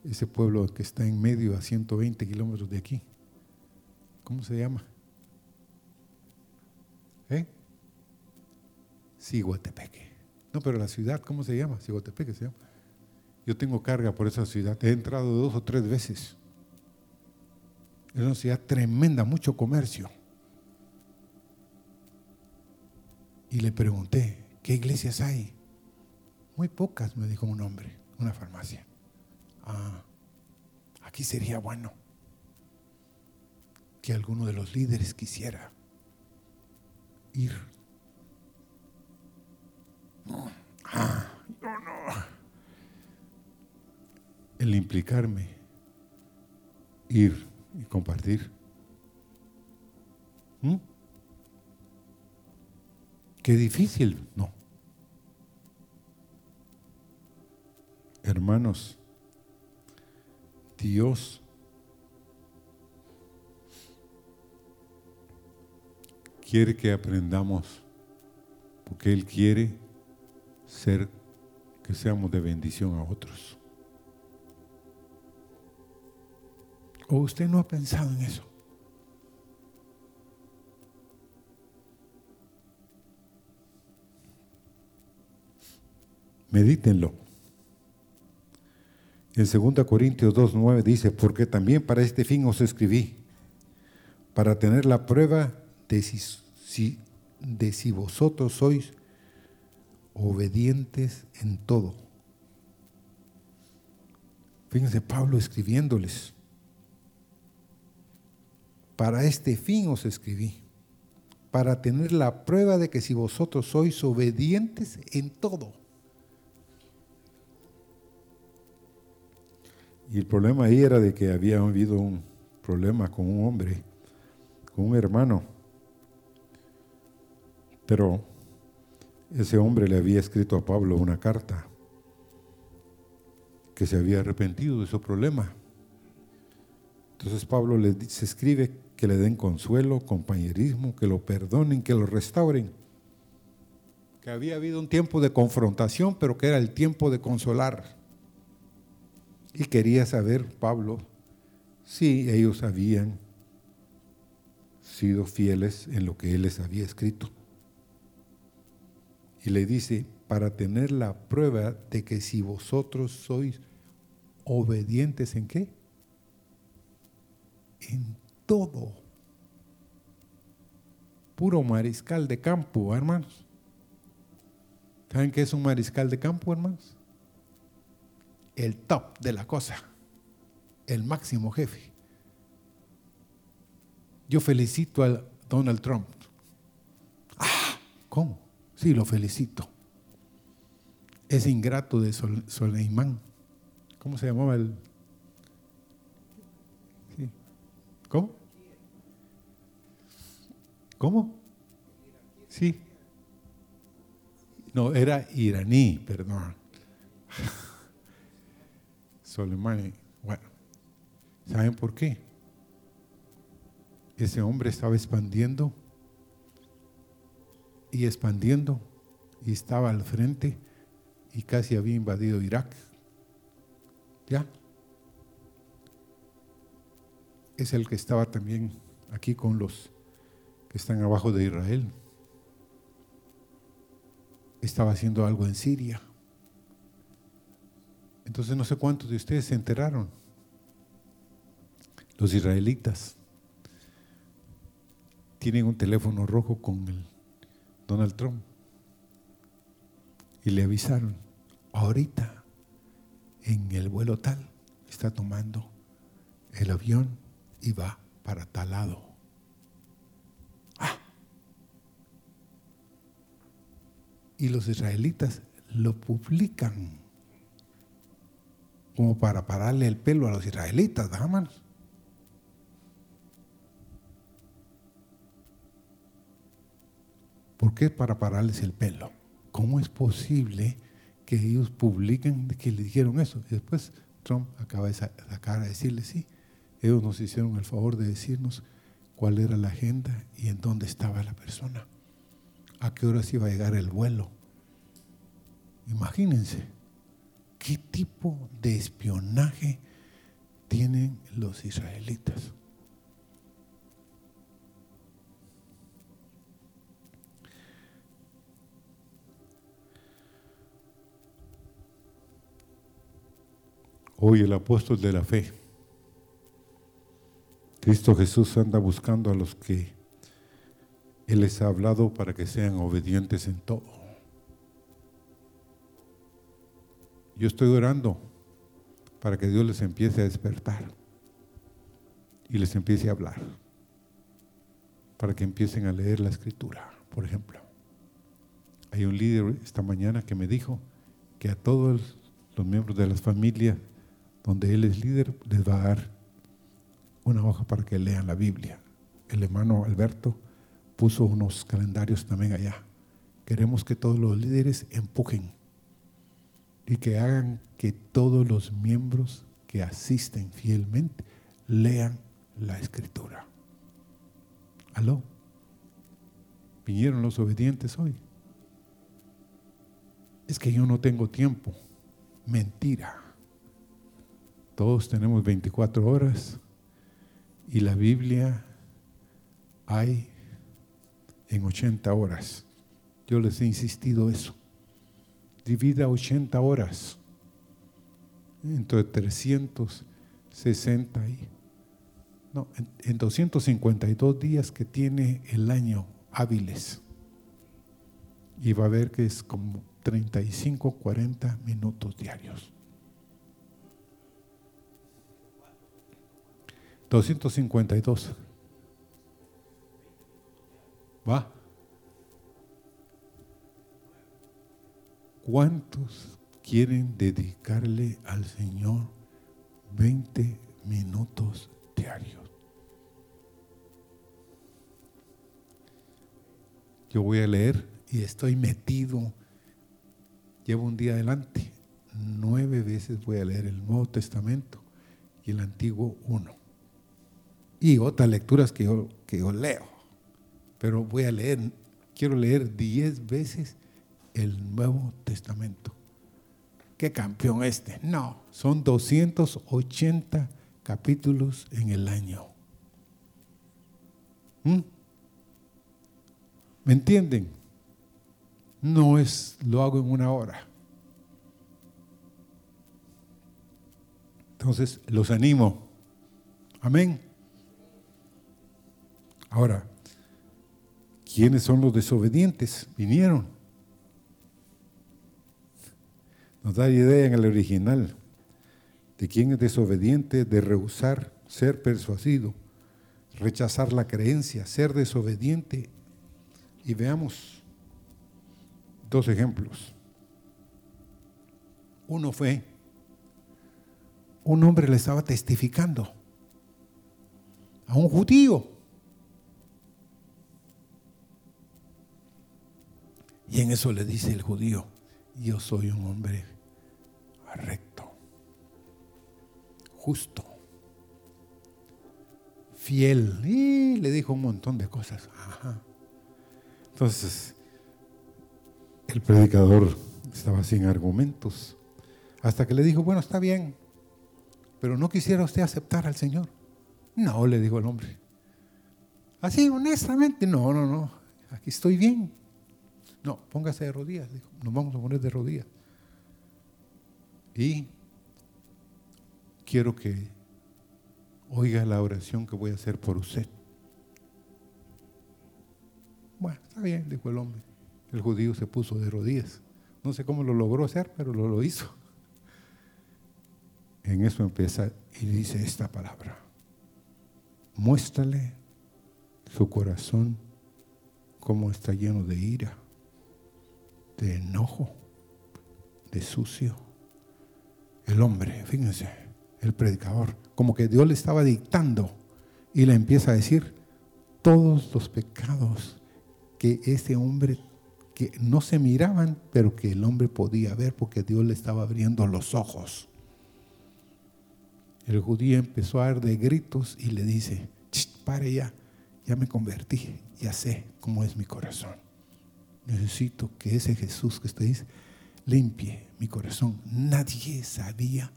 ese pueblo que está en medio a 120 kilómetros de aquí. ¿Cómo se llama? ¿Eh? Siguatepeque. No, pero la ciudad, ¿cómo se llama? Sigotepeque se llama. Yo tengo carga por esa ciudad. He entrado dos o tres veces. Es una ciudad tremenda, mucho comercio. Y le pregunté, ¿qué iglesias hay? Muy pocas, me dijo un hombre, una farmacia. Ah, aquí sería bueno que alguno de los líderes quisiera ir El implicarme, ir y compartir. ¿Mm? Qué difícil, no. Hermanos, Dios quiere que aprendamos, porque Él quiere que seamos de bendición a otros. ¿O usted no ha pensado en eso? Medítenlo. En 2 Corintios 2.9 dice, porque también para este fin os escribí, para tener la prueba de si, de si vosotros sois obedientes en todo. Fíjense Pablo escribiéndoles. Para este fin os escribí, para tener la prueba de que si vosotros sois obedientes en todo. Y el problema ahí era de que había habido un problema con un hombre, con un hermano. Pero ese hombre le había escrito a Pablo una carta que se había arrepentido de su problema. Entonces Pablo le se escribe que le den consuelo, compañerismo, que lo perdonen, que lo restauren. Que había habido un tiempo de confrontación, pero que era el tiempo de consolar. Y quería saber Pablo si ellos habían sido fieles en lo que él les había escrito y le dice, para tener la prueba de que si vosotros sois obedientes en qué? En todo. Puro mariscal de campo, hermanos. ¿Saben qué es un mariscal de campo, hermanos? El top de la cosa, el máximo jefe. Yo felicito a Donald Trump. Ah, ¿cómo? Sí, lo felicito. Es ingrato de Soleimán. ¿Cómo se llamaba el? ¿Cómo? ¿Cómo? Sí. No, era iraní, perdón. Soleimani. Bueno, ¿saben por qué? Ese hombre estaba expandiendo y expandiendo y estaba al frente y casi había invadido Irak. ¿Ya? Es el que estaba también aquí con los que están abajo de Israel. Estaba haciendo algo en Siria. Entonces no sé cuántos de ustedes se enteraron. Los israelitas tienen un teléfono rojo con el Donald Trump y le avisaron, ahorita en el vuelo tal está tomando el avión y va para tal lado. Ah. Y los israelitas lo publican como para pararle el pelo a los israelitas, hermanos. ¿Por qué para pararles el pelo? ¿Cómo es posible que ellos publiquen que le dijeron eso? Y después Trump acaba de sacar a decirle, sí, ellos nos hicieron el favor de decirnos cuál era la agenda y en dónde estaba la persona, a qué horas iba a llegar el vuelo. Imagínense. ¿Qué tipo de espionaje tienen los israelitas? Hoy el apóstol de la fe, Cristo Jesús anda buscando a los que Él les ha hablado para que sean obedientes en todo. Yo estoy orando para que Dios les empiece a despertar y les empiece a hablar, para que empiecen a leer la escritura, por ejemplo. Hay un líder esta mañana que me dijo que a todos los miembros de las familias donde él es líder les va a dar una hoja para que lean la Biblia. El hermano Alberto puso unos calendarios también allá. Queremos que todos los líderes empujen y que hagan que todos los miembros que asisten fielmente lean la escritura. ¿Aló? ¿Vinieron los obedientes hoy? Es que yo no tengo tiempo. Mentira. Todos tenemos 24 horas y la Biblia hay en 80 horas. Yo les he insistido eso divida 80 horas entre 360 y no, en, en 252 días que tiene el año hábiles. Y va a ver que es como 35, 40 minutos diarios. 252. ¿Va? ¿Cuántos quieren dedicarle al Señor 20 minutos diarios? Yo voy a leer y estoy metido. Llevo un día adelante. Nueve veces voy a leer el Nuevo Testamento y el Antiguo uno. Y otras lecturas que yo, que yo leo. Pero voy a leer, quiero leer diez veces el Nuevo Testamento. ¿Qué campeón este? No, son 280 capítulos en el año. ¿Mm? ¿Me entienden? No es, lo hago en una hora. Entonces, los animo. Amén. Ahora, ¿quiénes son los desobedientes? Vinieron. Nos da idea en el original de quién es desobediente, de rehusar, ser persuasido, rechazar la creencia, ser desobediente. Y veamos dos ejemplos. Uno fue, un hombre le estaba testificando a un judío. Y en eso le dice el judío, yo soy un hombre recto. justo, fiel. Y le dijo un montón de cosas. Entonces, el predicador estaba sin argumentos. Hasta que le dijo, bueno, está bien, pero no quisiera usted aceptar al Señor. No, le dijo el hombre. Así, honestamente, no, no, no, aquí estoy bien. No, póngase de rodillas, dijo, nos vamos a poner de rodillas. Y quiero que oiga la oración que voy a hacer por usted. Bueno, está bien, dijo el hombre. El judío se puso de rodillas. No sé cómo lo logró hacer, pero lo, lo hizo. En eso empieza y dice esta palabra. Muéstrale su corazón como está lleno de ira, de enojo, de sucio. El hombre, fíjense, el predicador, como que Dios le estaba dictando y le empieza a decir todos los pecados que ese hombre que no se miraban, pero que el hombre podía ver porque Dios le estaba abriendo los ojos. El judío empezó a dar de gritos y le dice, pare ya, ya me convertí, ya sé cómo es mi corazón. Necesito que ese Jesús que usted dice limpie mi corazón. Nadie sabía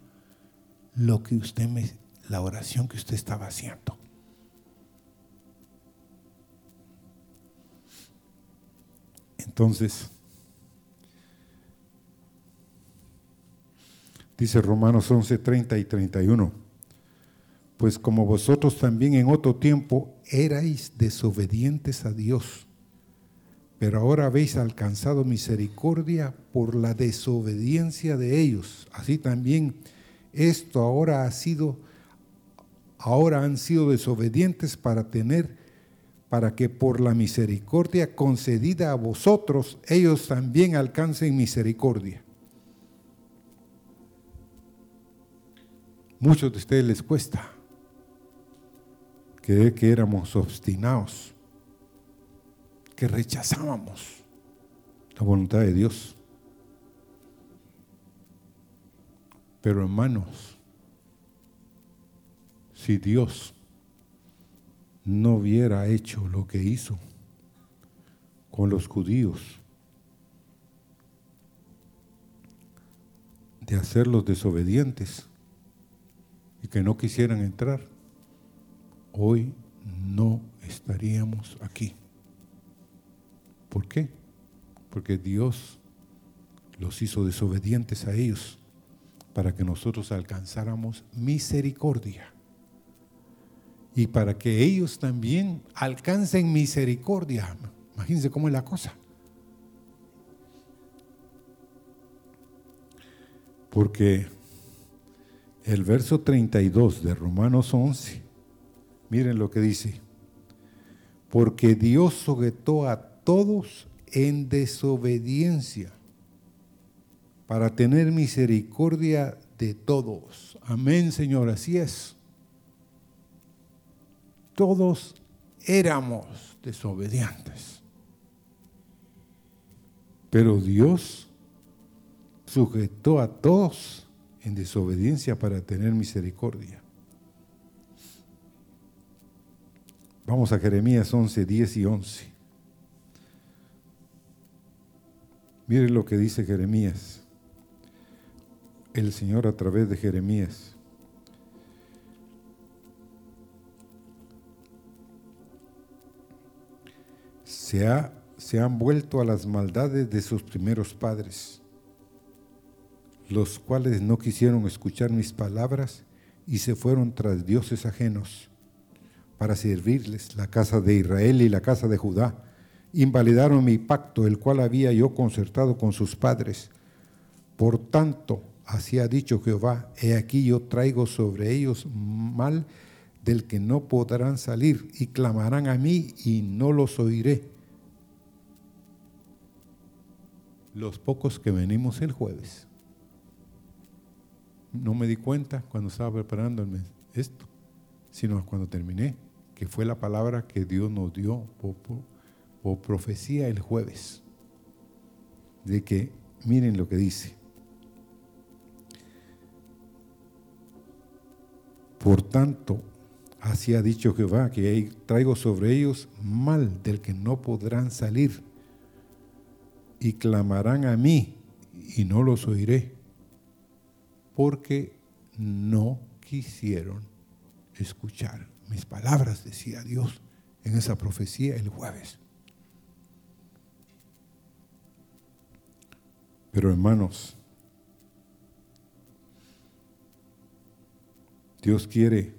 lo que usted me, la oración que usted estaba haciendo. Entonces, dice Romanos 11, 30 y 31, pues como vosotros también en otro tiempo erais desobedientes a Dios, pero ahora habéis alcanzado misericordia por la desobediencia de ellos. Así también esto ahora ha sido, ahora han sido desobedientes para tener, para que por la misericordia concedida a vosotros, ellos también alcancen misericordia. Muchos de ustedes les cuesta creer que éramos obstinados que rechazábamos la voluntad de Dios. Pero hermanos, si Dios no hubiera hecho lo que hizo con los judíos, de hacerlos desobedientes y que no quisieran entrar, hoy no estaríamos aquí. ¿Por qué? Porque Dios los hizo desobedientes a ellos para que nosotros alcanzáramos misericordia. Y para que ellos también alcancen misericordia. Imagínense cómo es la cosa. Porque el verso 32 de Romanos 11, miren lo que dice. Porque Dios sujetó a todos en desobediencia, para tener misericordia de todos. Amén, Señor, así es. Todos éramos desobedientes. Pero Dios sujetó a todos en desobediencia para tener misericordia. Vamos a Jeremías 11, 10 y 11. Miren lo que dice Jeremías, el Señor a través de Jeremías. Se, ha, se han vuelto a las maldades de sus primeros padres, los cuales no quisieron escuchar mis palabras y se fueron tras dioses ajenos para servirles la casa de Israel y la casa de Judá invalidaron mi pacto, el cual había yo concertado con sus padres. Por tanto, así ha dicho Jehová, he aquí yo traigo sobre ellos mal del que no podrán salir, y clamarán a mí y no los oiré. Los pocos que venimos el jueves. No me di cuenta cuando estaba preparando esto, sino cuando terminé, que fue la palabra que Dios nos dio o profecía el jueves, de que miren lo que dice. Por tanto, así ha dicho Jehová, que traigo sobre ellos mal del que no podrán salir, y clamarán a mí, y no los oiré, porque no quisieron escuchar mis palabras, decía Dios en esa profecía el jueves. Pero hermanos, Dios quiere,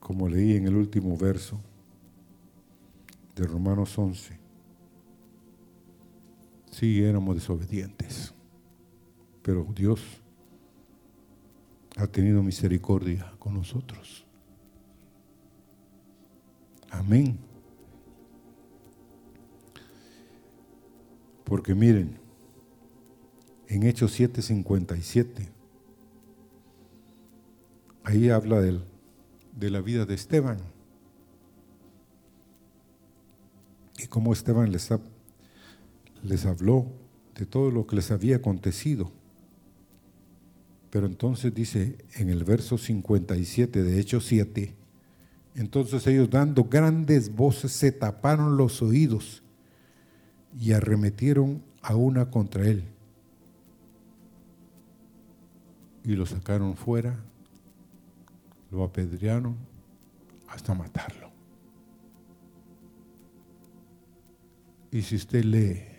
como leí en el último verso de Romanos 11, sí éramos desobedientes, pero Dios ha tenido misericordia con nosotros. Amén. Porque miren, en Hechos 7:57, ahí habla del, de la vida de Esteban. Y cómo Esteban les, les habló de todo lo que les había acontecido. Pero entonces dice en el verso 57 de Hechos 7, entonces ellos dando grandes voces se taparon los oídos y arremetieron a una contra él. Y lo sacaron fuera, lo apedrearon hasta matarlo. Y si usted lee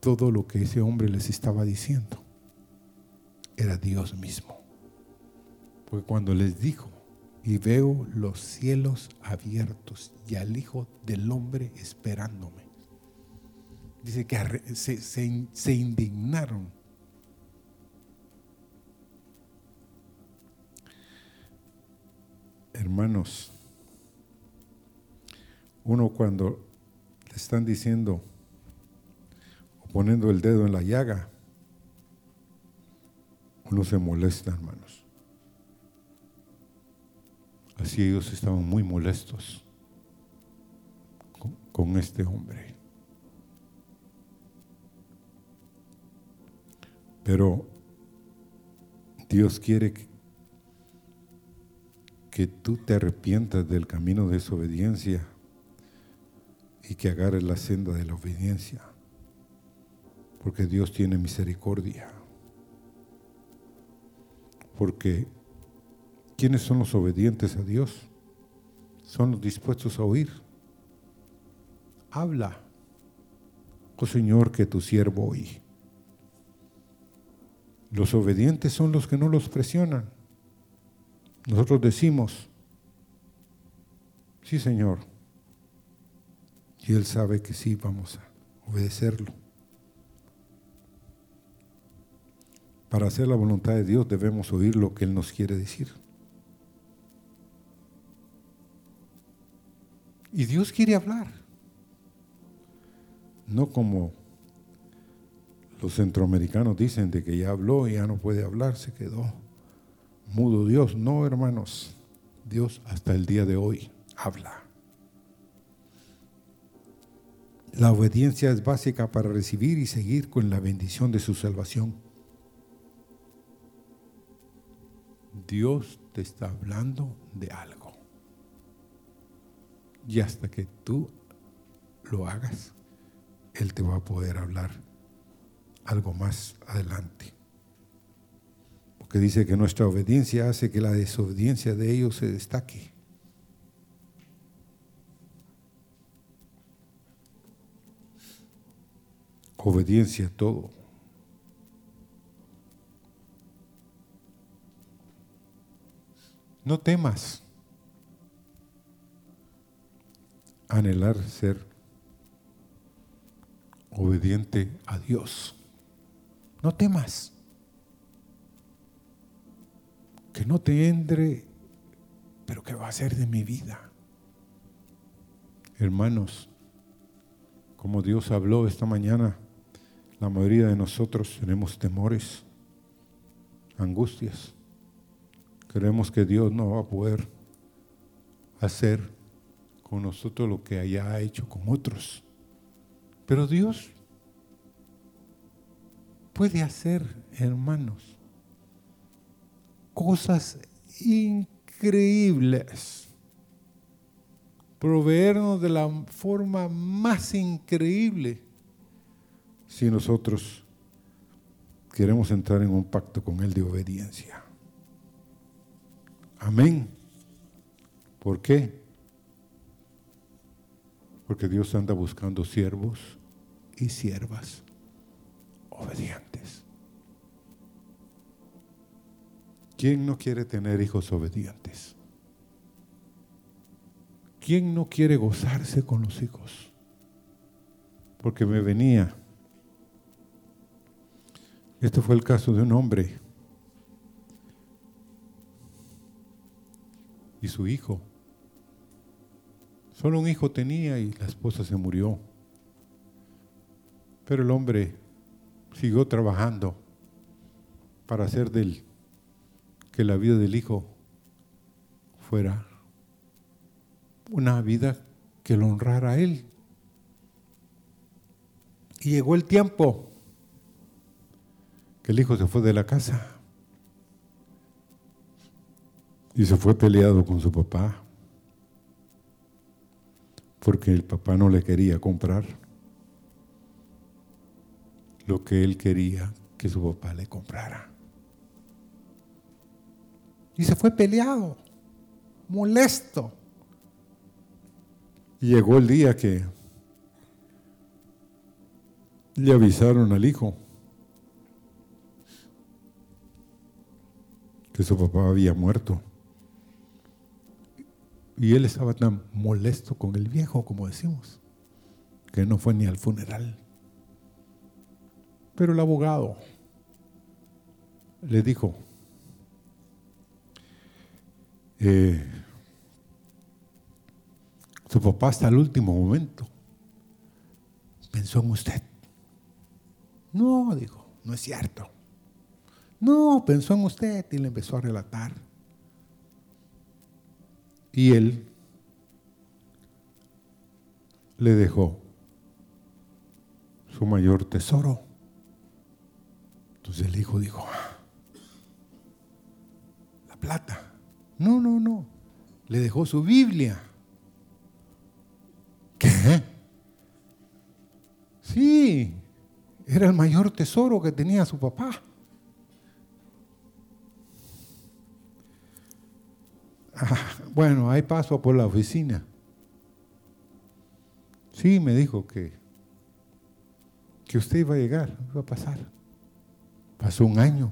todo lo que ese hombre les estaba diciendo, era Dios mismo. Porque cuando les dijo, y veo los cielos abiertos y al Hijo del Hombre esperándome. Dice que se, indignaron. Hermanos, uno cuando le están diciendo o poniendo el dedo en la llaga, uno se molesta, hermanos. Así ellos estaban muy molestos con, este hombre. Pero Dios quiere que, que, tú te arrepientas del camino de desobediencia y que agarres la senda de la obediencia. Porque Dios tiene misericordia. Porque ¿Quiénes son los obedientes a Dios? Son los dispuestos a oír. Habla, oh Señor, que tu siervo oí. Los obedientes son los que no los presionan. Nosotros decimos, sí Señor, y Él sabe que sí vamos a obedecerlo. Para hacer la voluntad de Dios debemos oír lo que Él nos quiere decir. Y Dios quiere hablar. No como los centroamericanos dicen de que ya habló y ya no puede hablar, se quedó mudo Dios. No, hermanos, Dios hasta el día de hoy habla. La obediencia es básica para recibir y seguir con la bendición de su salvación. Dios te está hablando de algo. Y hasta que tú lo hagas, Él te va a poder hablar algo más adelante. Porque dice que nuestra obediencia hace que la desobediencia de ellos se destaque. Obediencia a todo. No temas. Anhelar ser obediente a Dios. No temas. Que no te entre, pero ¿qué va a ser de mi vida? Hermanos, como Dios habló esta mañana, la mayoría de nosotros tenemos temores, angustias. Creemos que Dios no va a poder hacer con nosotros lo que haya ha hecho con otros. Pero Dios puede hacer, hermanos, cosas increíbles. Proveernos de la forma más increíble si nosotros queremos entrar en un pacto con Él de obediencia. Amén. ¿Por qué? Porque Dios anda buscando siervos y siervas obedientes. ¿Quién no quiere tener hijos obedientes? ¿Quién no quiere gozarse con los hijos? Porque me venía. Este fue el caso de un hombre y su hijo. Solo un hijo tenía y la esposa se murió. Pero el hombre siguió trabajando para hacer del que la vida del hijo fuera una vida que lo honrara a él. Y llegó el tiempo que el hijo se fue de la casa y se fue peleado con su papá porque el papá no le quería comprar lo que él quería que su papá le comprara. Y se fue peleado, molesto. Llegó el día que le avisaron al hijo que su papá había muerto. Y él estaba tan molesto con el viejo, como decimos, que no fue ni al funeral. Pero el abogado le dijo, eh, su papá hasta el último momento pensó en usted. No, dijo, no es cierto. No, pensó en usted y le empezó a relatar. Y él le dejó su mayor tesoro. Entonces el hijo dijo, ah, la plata. No, no, no. Le dejó su Biblia. ¿Qué? Sí, era el mayor tesoro que tenía su papá. Ah, bueno, ahí paso por la oficina. Sí, me dijo que, que usted iba a llegar, iba a pasar. Pasó un año.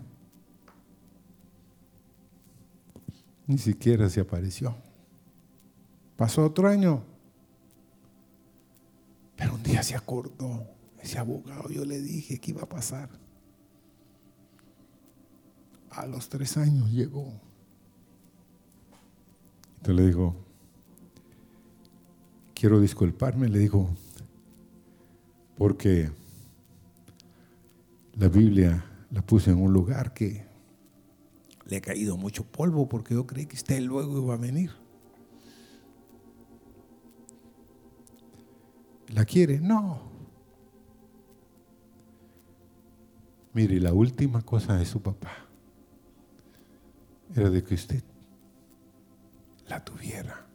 Ni siquiera se apareció. Pasó otro año. Pero un día se acordó, ese abogado, yo le dije que iba a pasar. A los tres años llegó. Entonces le dijo, quiero disculparme, le dijo, porque la Biblia la puse en un lugar que le ha caído mucho polvo porque yo creí que usted luego iba a venir. ¿La quiere? No. Mire, la última cosa de su papá era de que usted la tuviera.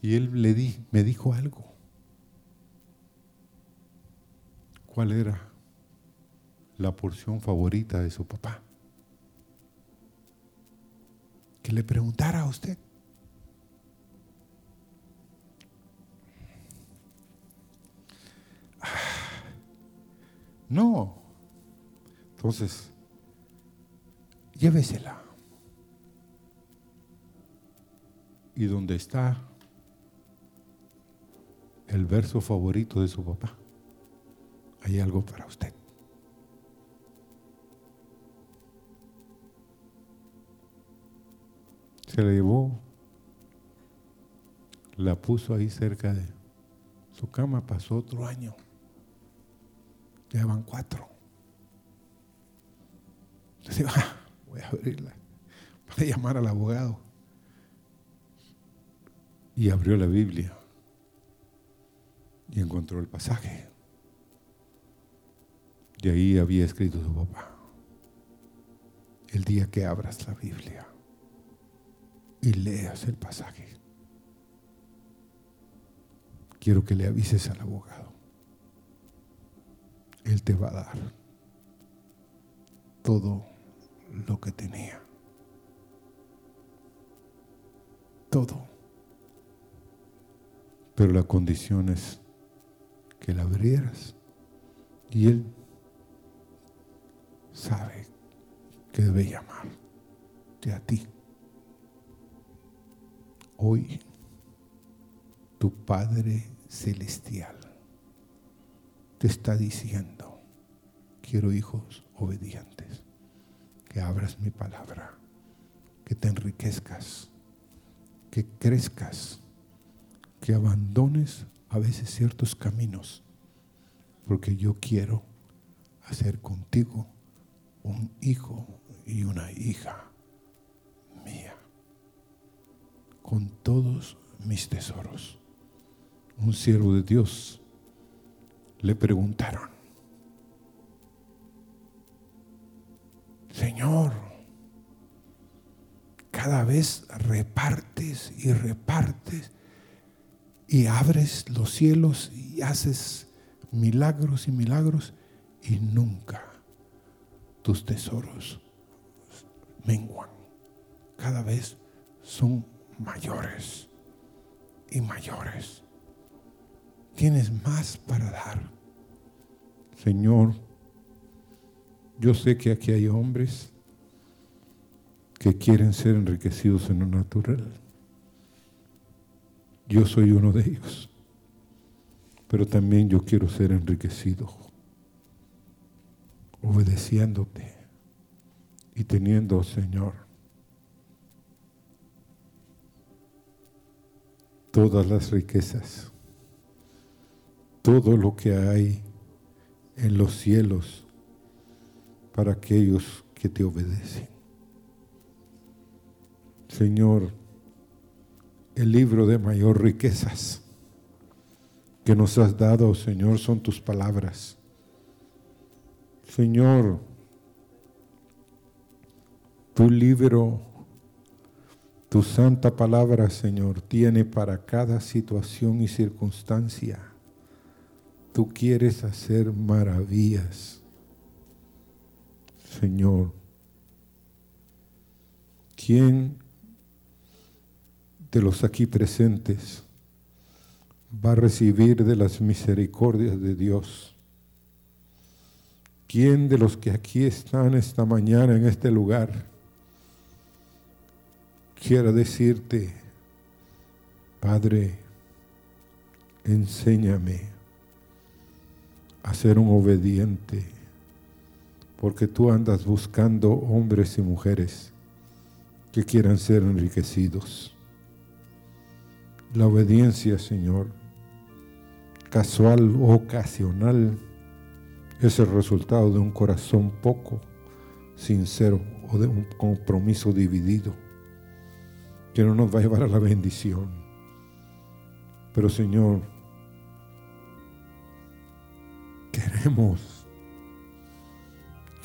Y él le di, me dijo algo. cuál era la porción favorita de su papá. Que le preguntara a usted. No. Entonces, llévesela. Y donde está el verso favorito de su papá hay algo para usted. Se la llevó, la puso ahí cerca de su cama, pasó otro año. Ya van cuatro. Entonces, ah, voy a abrirla para llamar al abogado. Y abrió la Biblia y encontró el pasaje Y ahí había escrito su papá. El día que abras la Biblia y leas el pasaje, quiero que le avises al abogado. Él te va a dar todo lo que tenía. Todo. Pero la condición es que la abrieras y Él sabe que debe llamarte a ti. Hoy tu Padre Celestial te está diciendo, quiero hijos obedientes, que abras mi palabra, que te enriquezcas, que crezcas, que abandones a veces ciertos caminos, porque yo quiero hacer contigo un hijo y una hija mía, con todos mis tesoros. Un siervo de Dios le preguntaron, Señor, cada vez repartes y repartes y abres los cielos y haces milagros y milagros y nunca tus tesoros menguan. Cada vez son mayores y mayores. Tienes más para dar. Señor, yo sé que aquí hay hombres que quieren ser enriquecidos en lo natural. Yo soy uno de ellos. Pero también yo quiero ser enriquecido, obedeciéndote y teniendo, Señor, todas las riquezas, todo lo que hay en los cielos para aquellos que te obedecen. Señor, el libro de mayor riquezas que nos has dado, Señor, son tus palabras. Señor, tu libro, tu santa palabra, Señor, tiene para cada situación y circunstancia. Tú quieres hacer maravillas, Señor. ¿Quién de los aquí presentes va a recibir de las misericordias de Dios. ¿Quién de los que aquí están esta mañana en este lugar quiera decirte, Padre, enséñame a ser un obediente, porque tú andas buscando hombres y mujeres que quieran ser enriquecidos? La obediencia, Señor, casual o ocasional, es el resultado de un corazón poco sincero o de un compromiso dividido que no nos va a llevar a la bendición. Pero Señor, queremos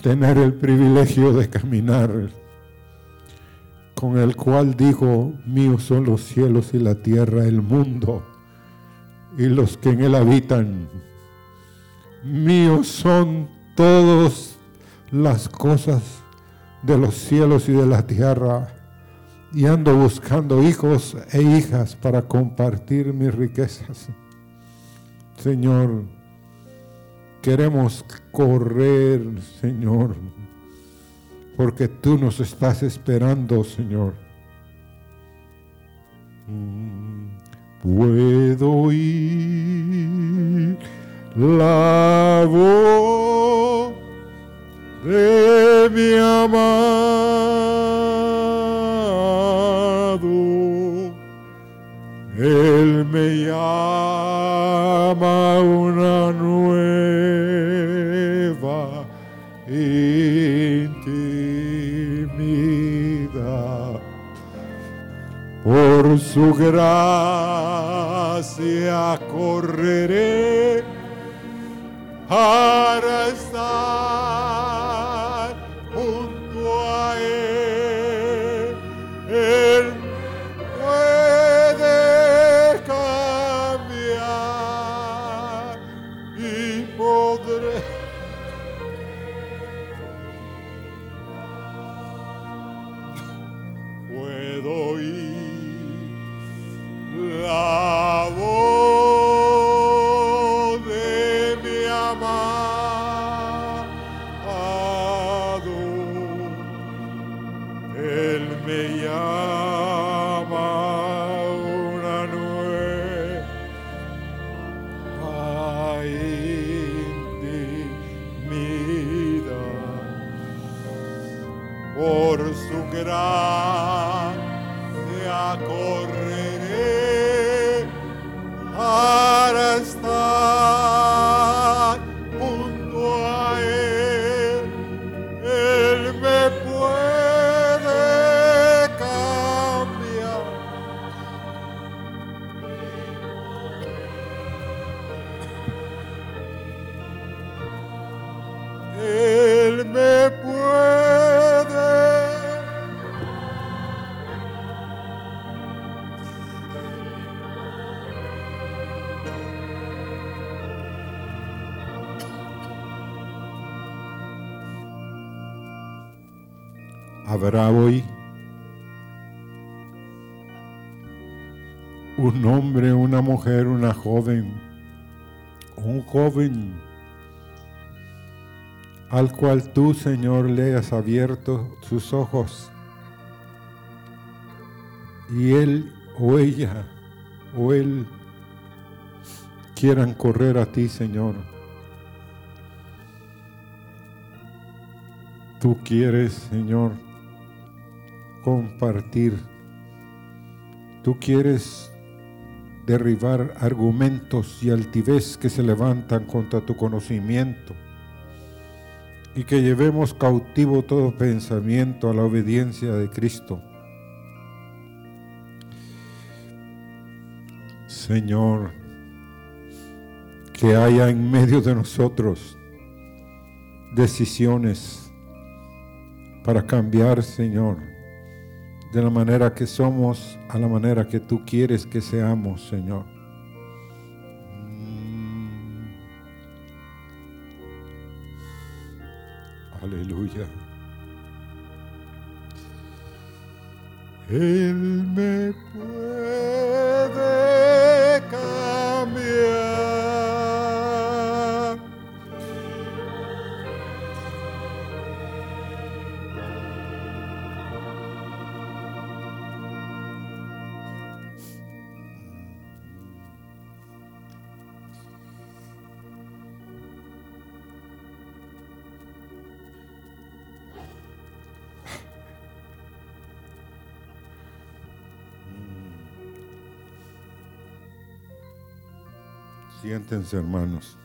tener el privilegio de caminar con el cual dijo, míos son los cielos y la tierra, el mundo y los que en él habitan. Míos son todas las cosas de los cielos y de la tierra. Y ando buscando hijos e hijas para compartir mis riquezas. Señor, queremos correr, Señor, porque tú nos estás esperando, Señor. Puedo oír la voz de mi amado. Él me llama una nueva Por su gracia correré Habrá hoy un hombre, una mujer, una joven, un joven al cual tú, Señor, le has abierto sus ojos y él o ella o él quieran correr a ti, Señor. Tú quieres, Señor, compartir. Tú quieres derribar argumentos y altivez que se levantan contra tu conocimiento y que llevemos cautivo todo pensamiento a la obediencia de Cristo. Señor, que haya en medio de nosotros decisiones para cambiar, Señor, de la manera que somos a la manera que tú quieres que seamos, Señor. Mm. Aleluya. Él me puede Siéntense, hermanos.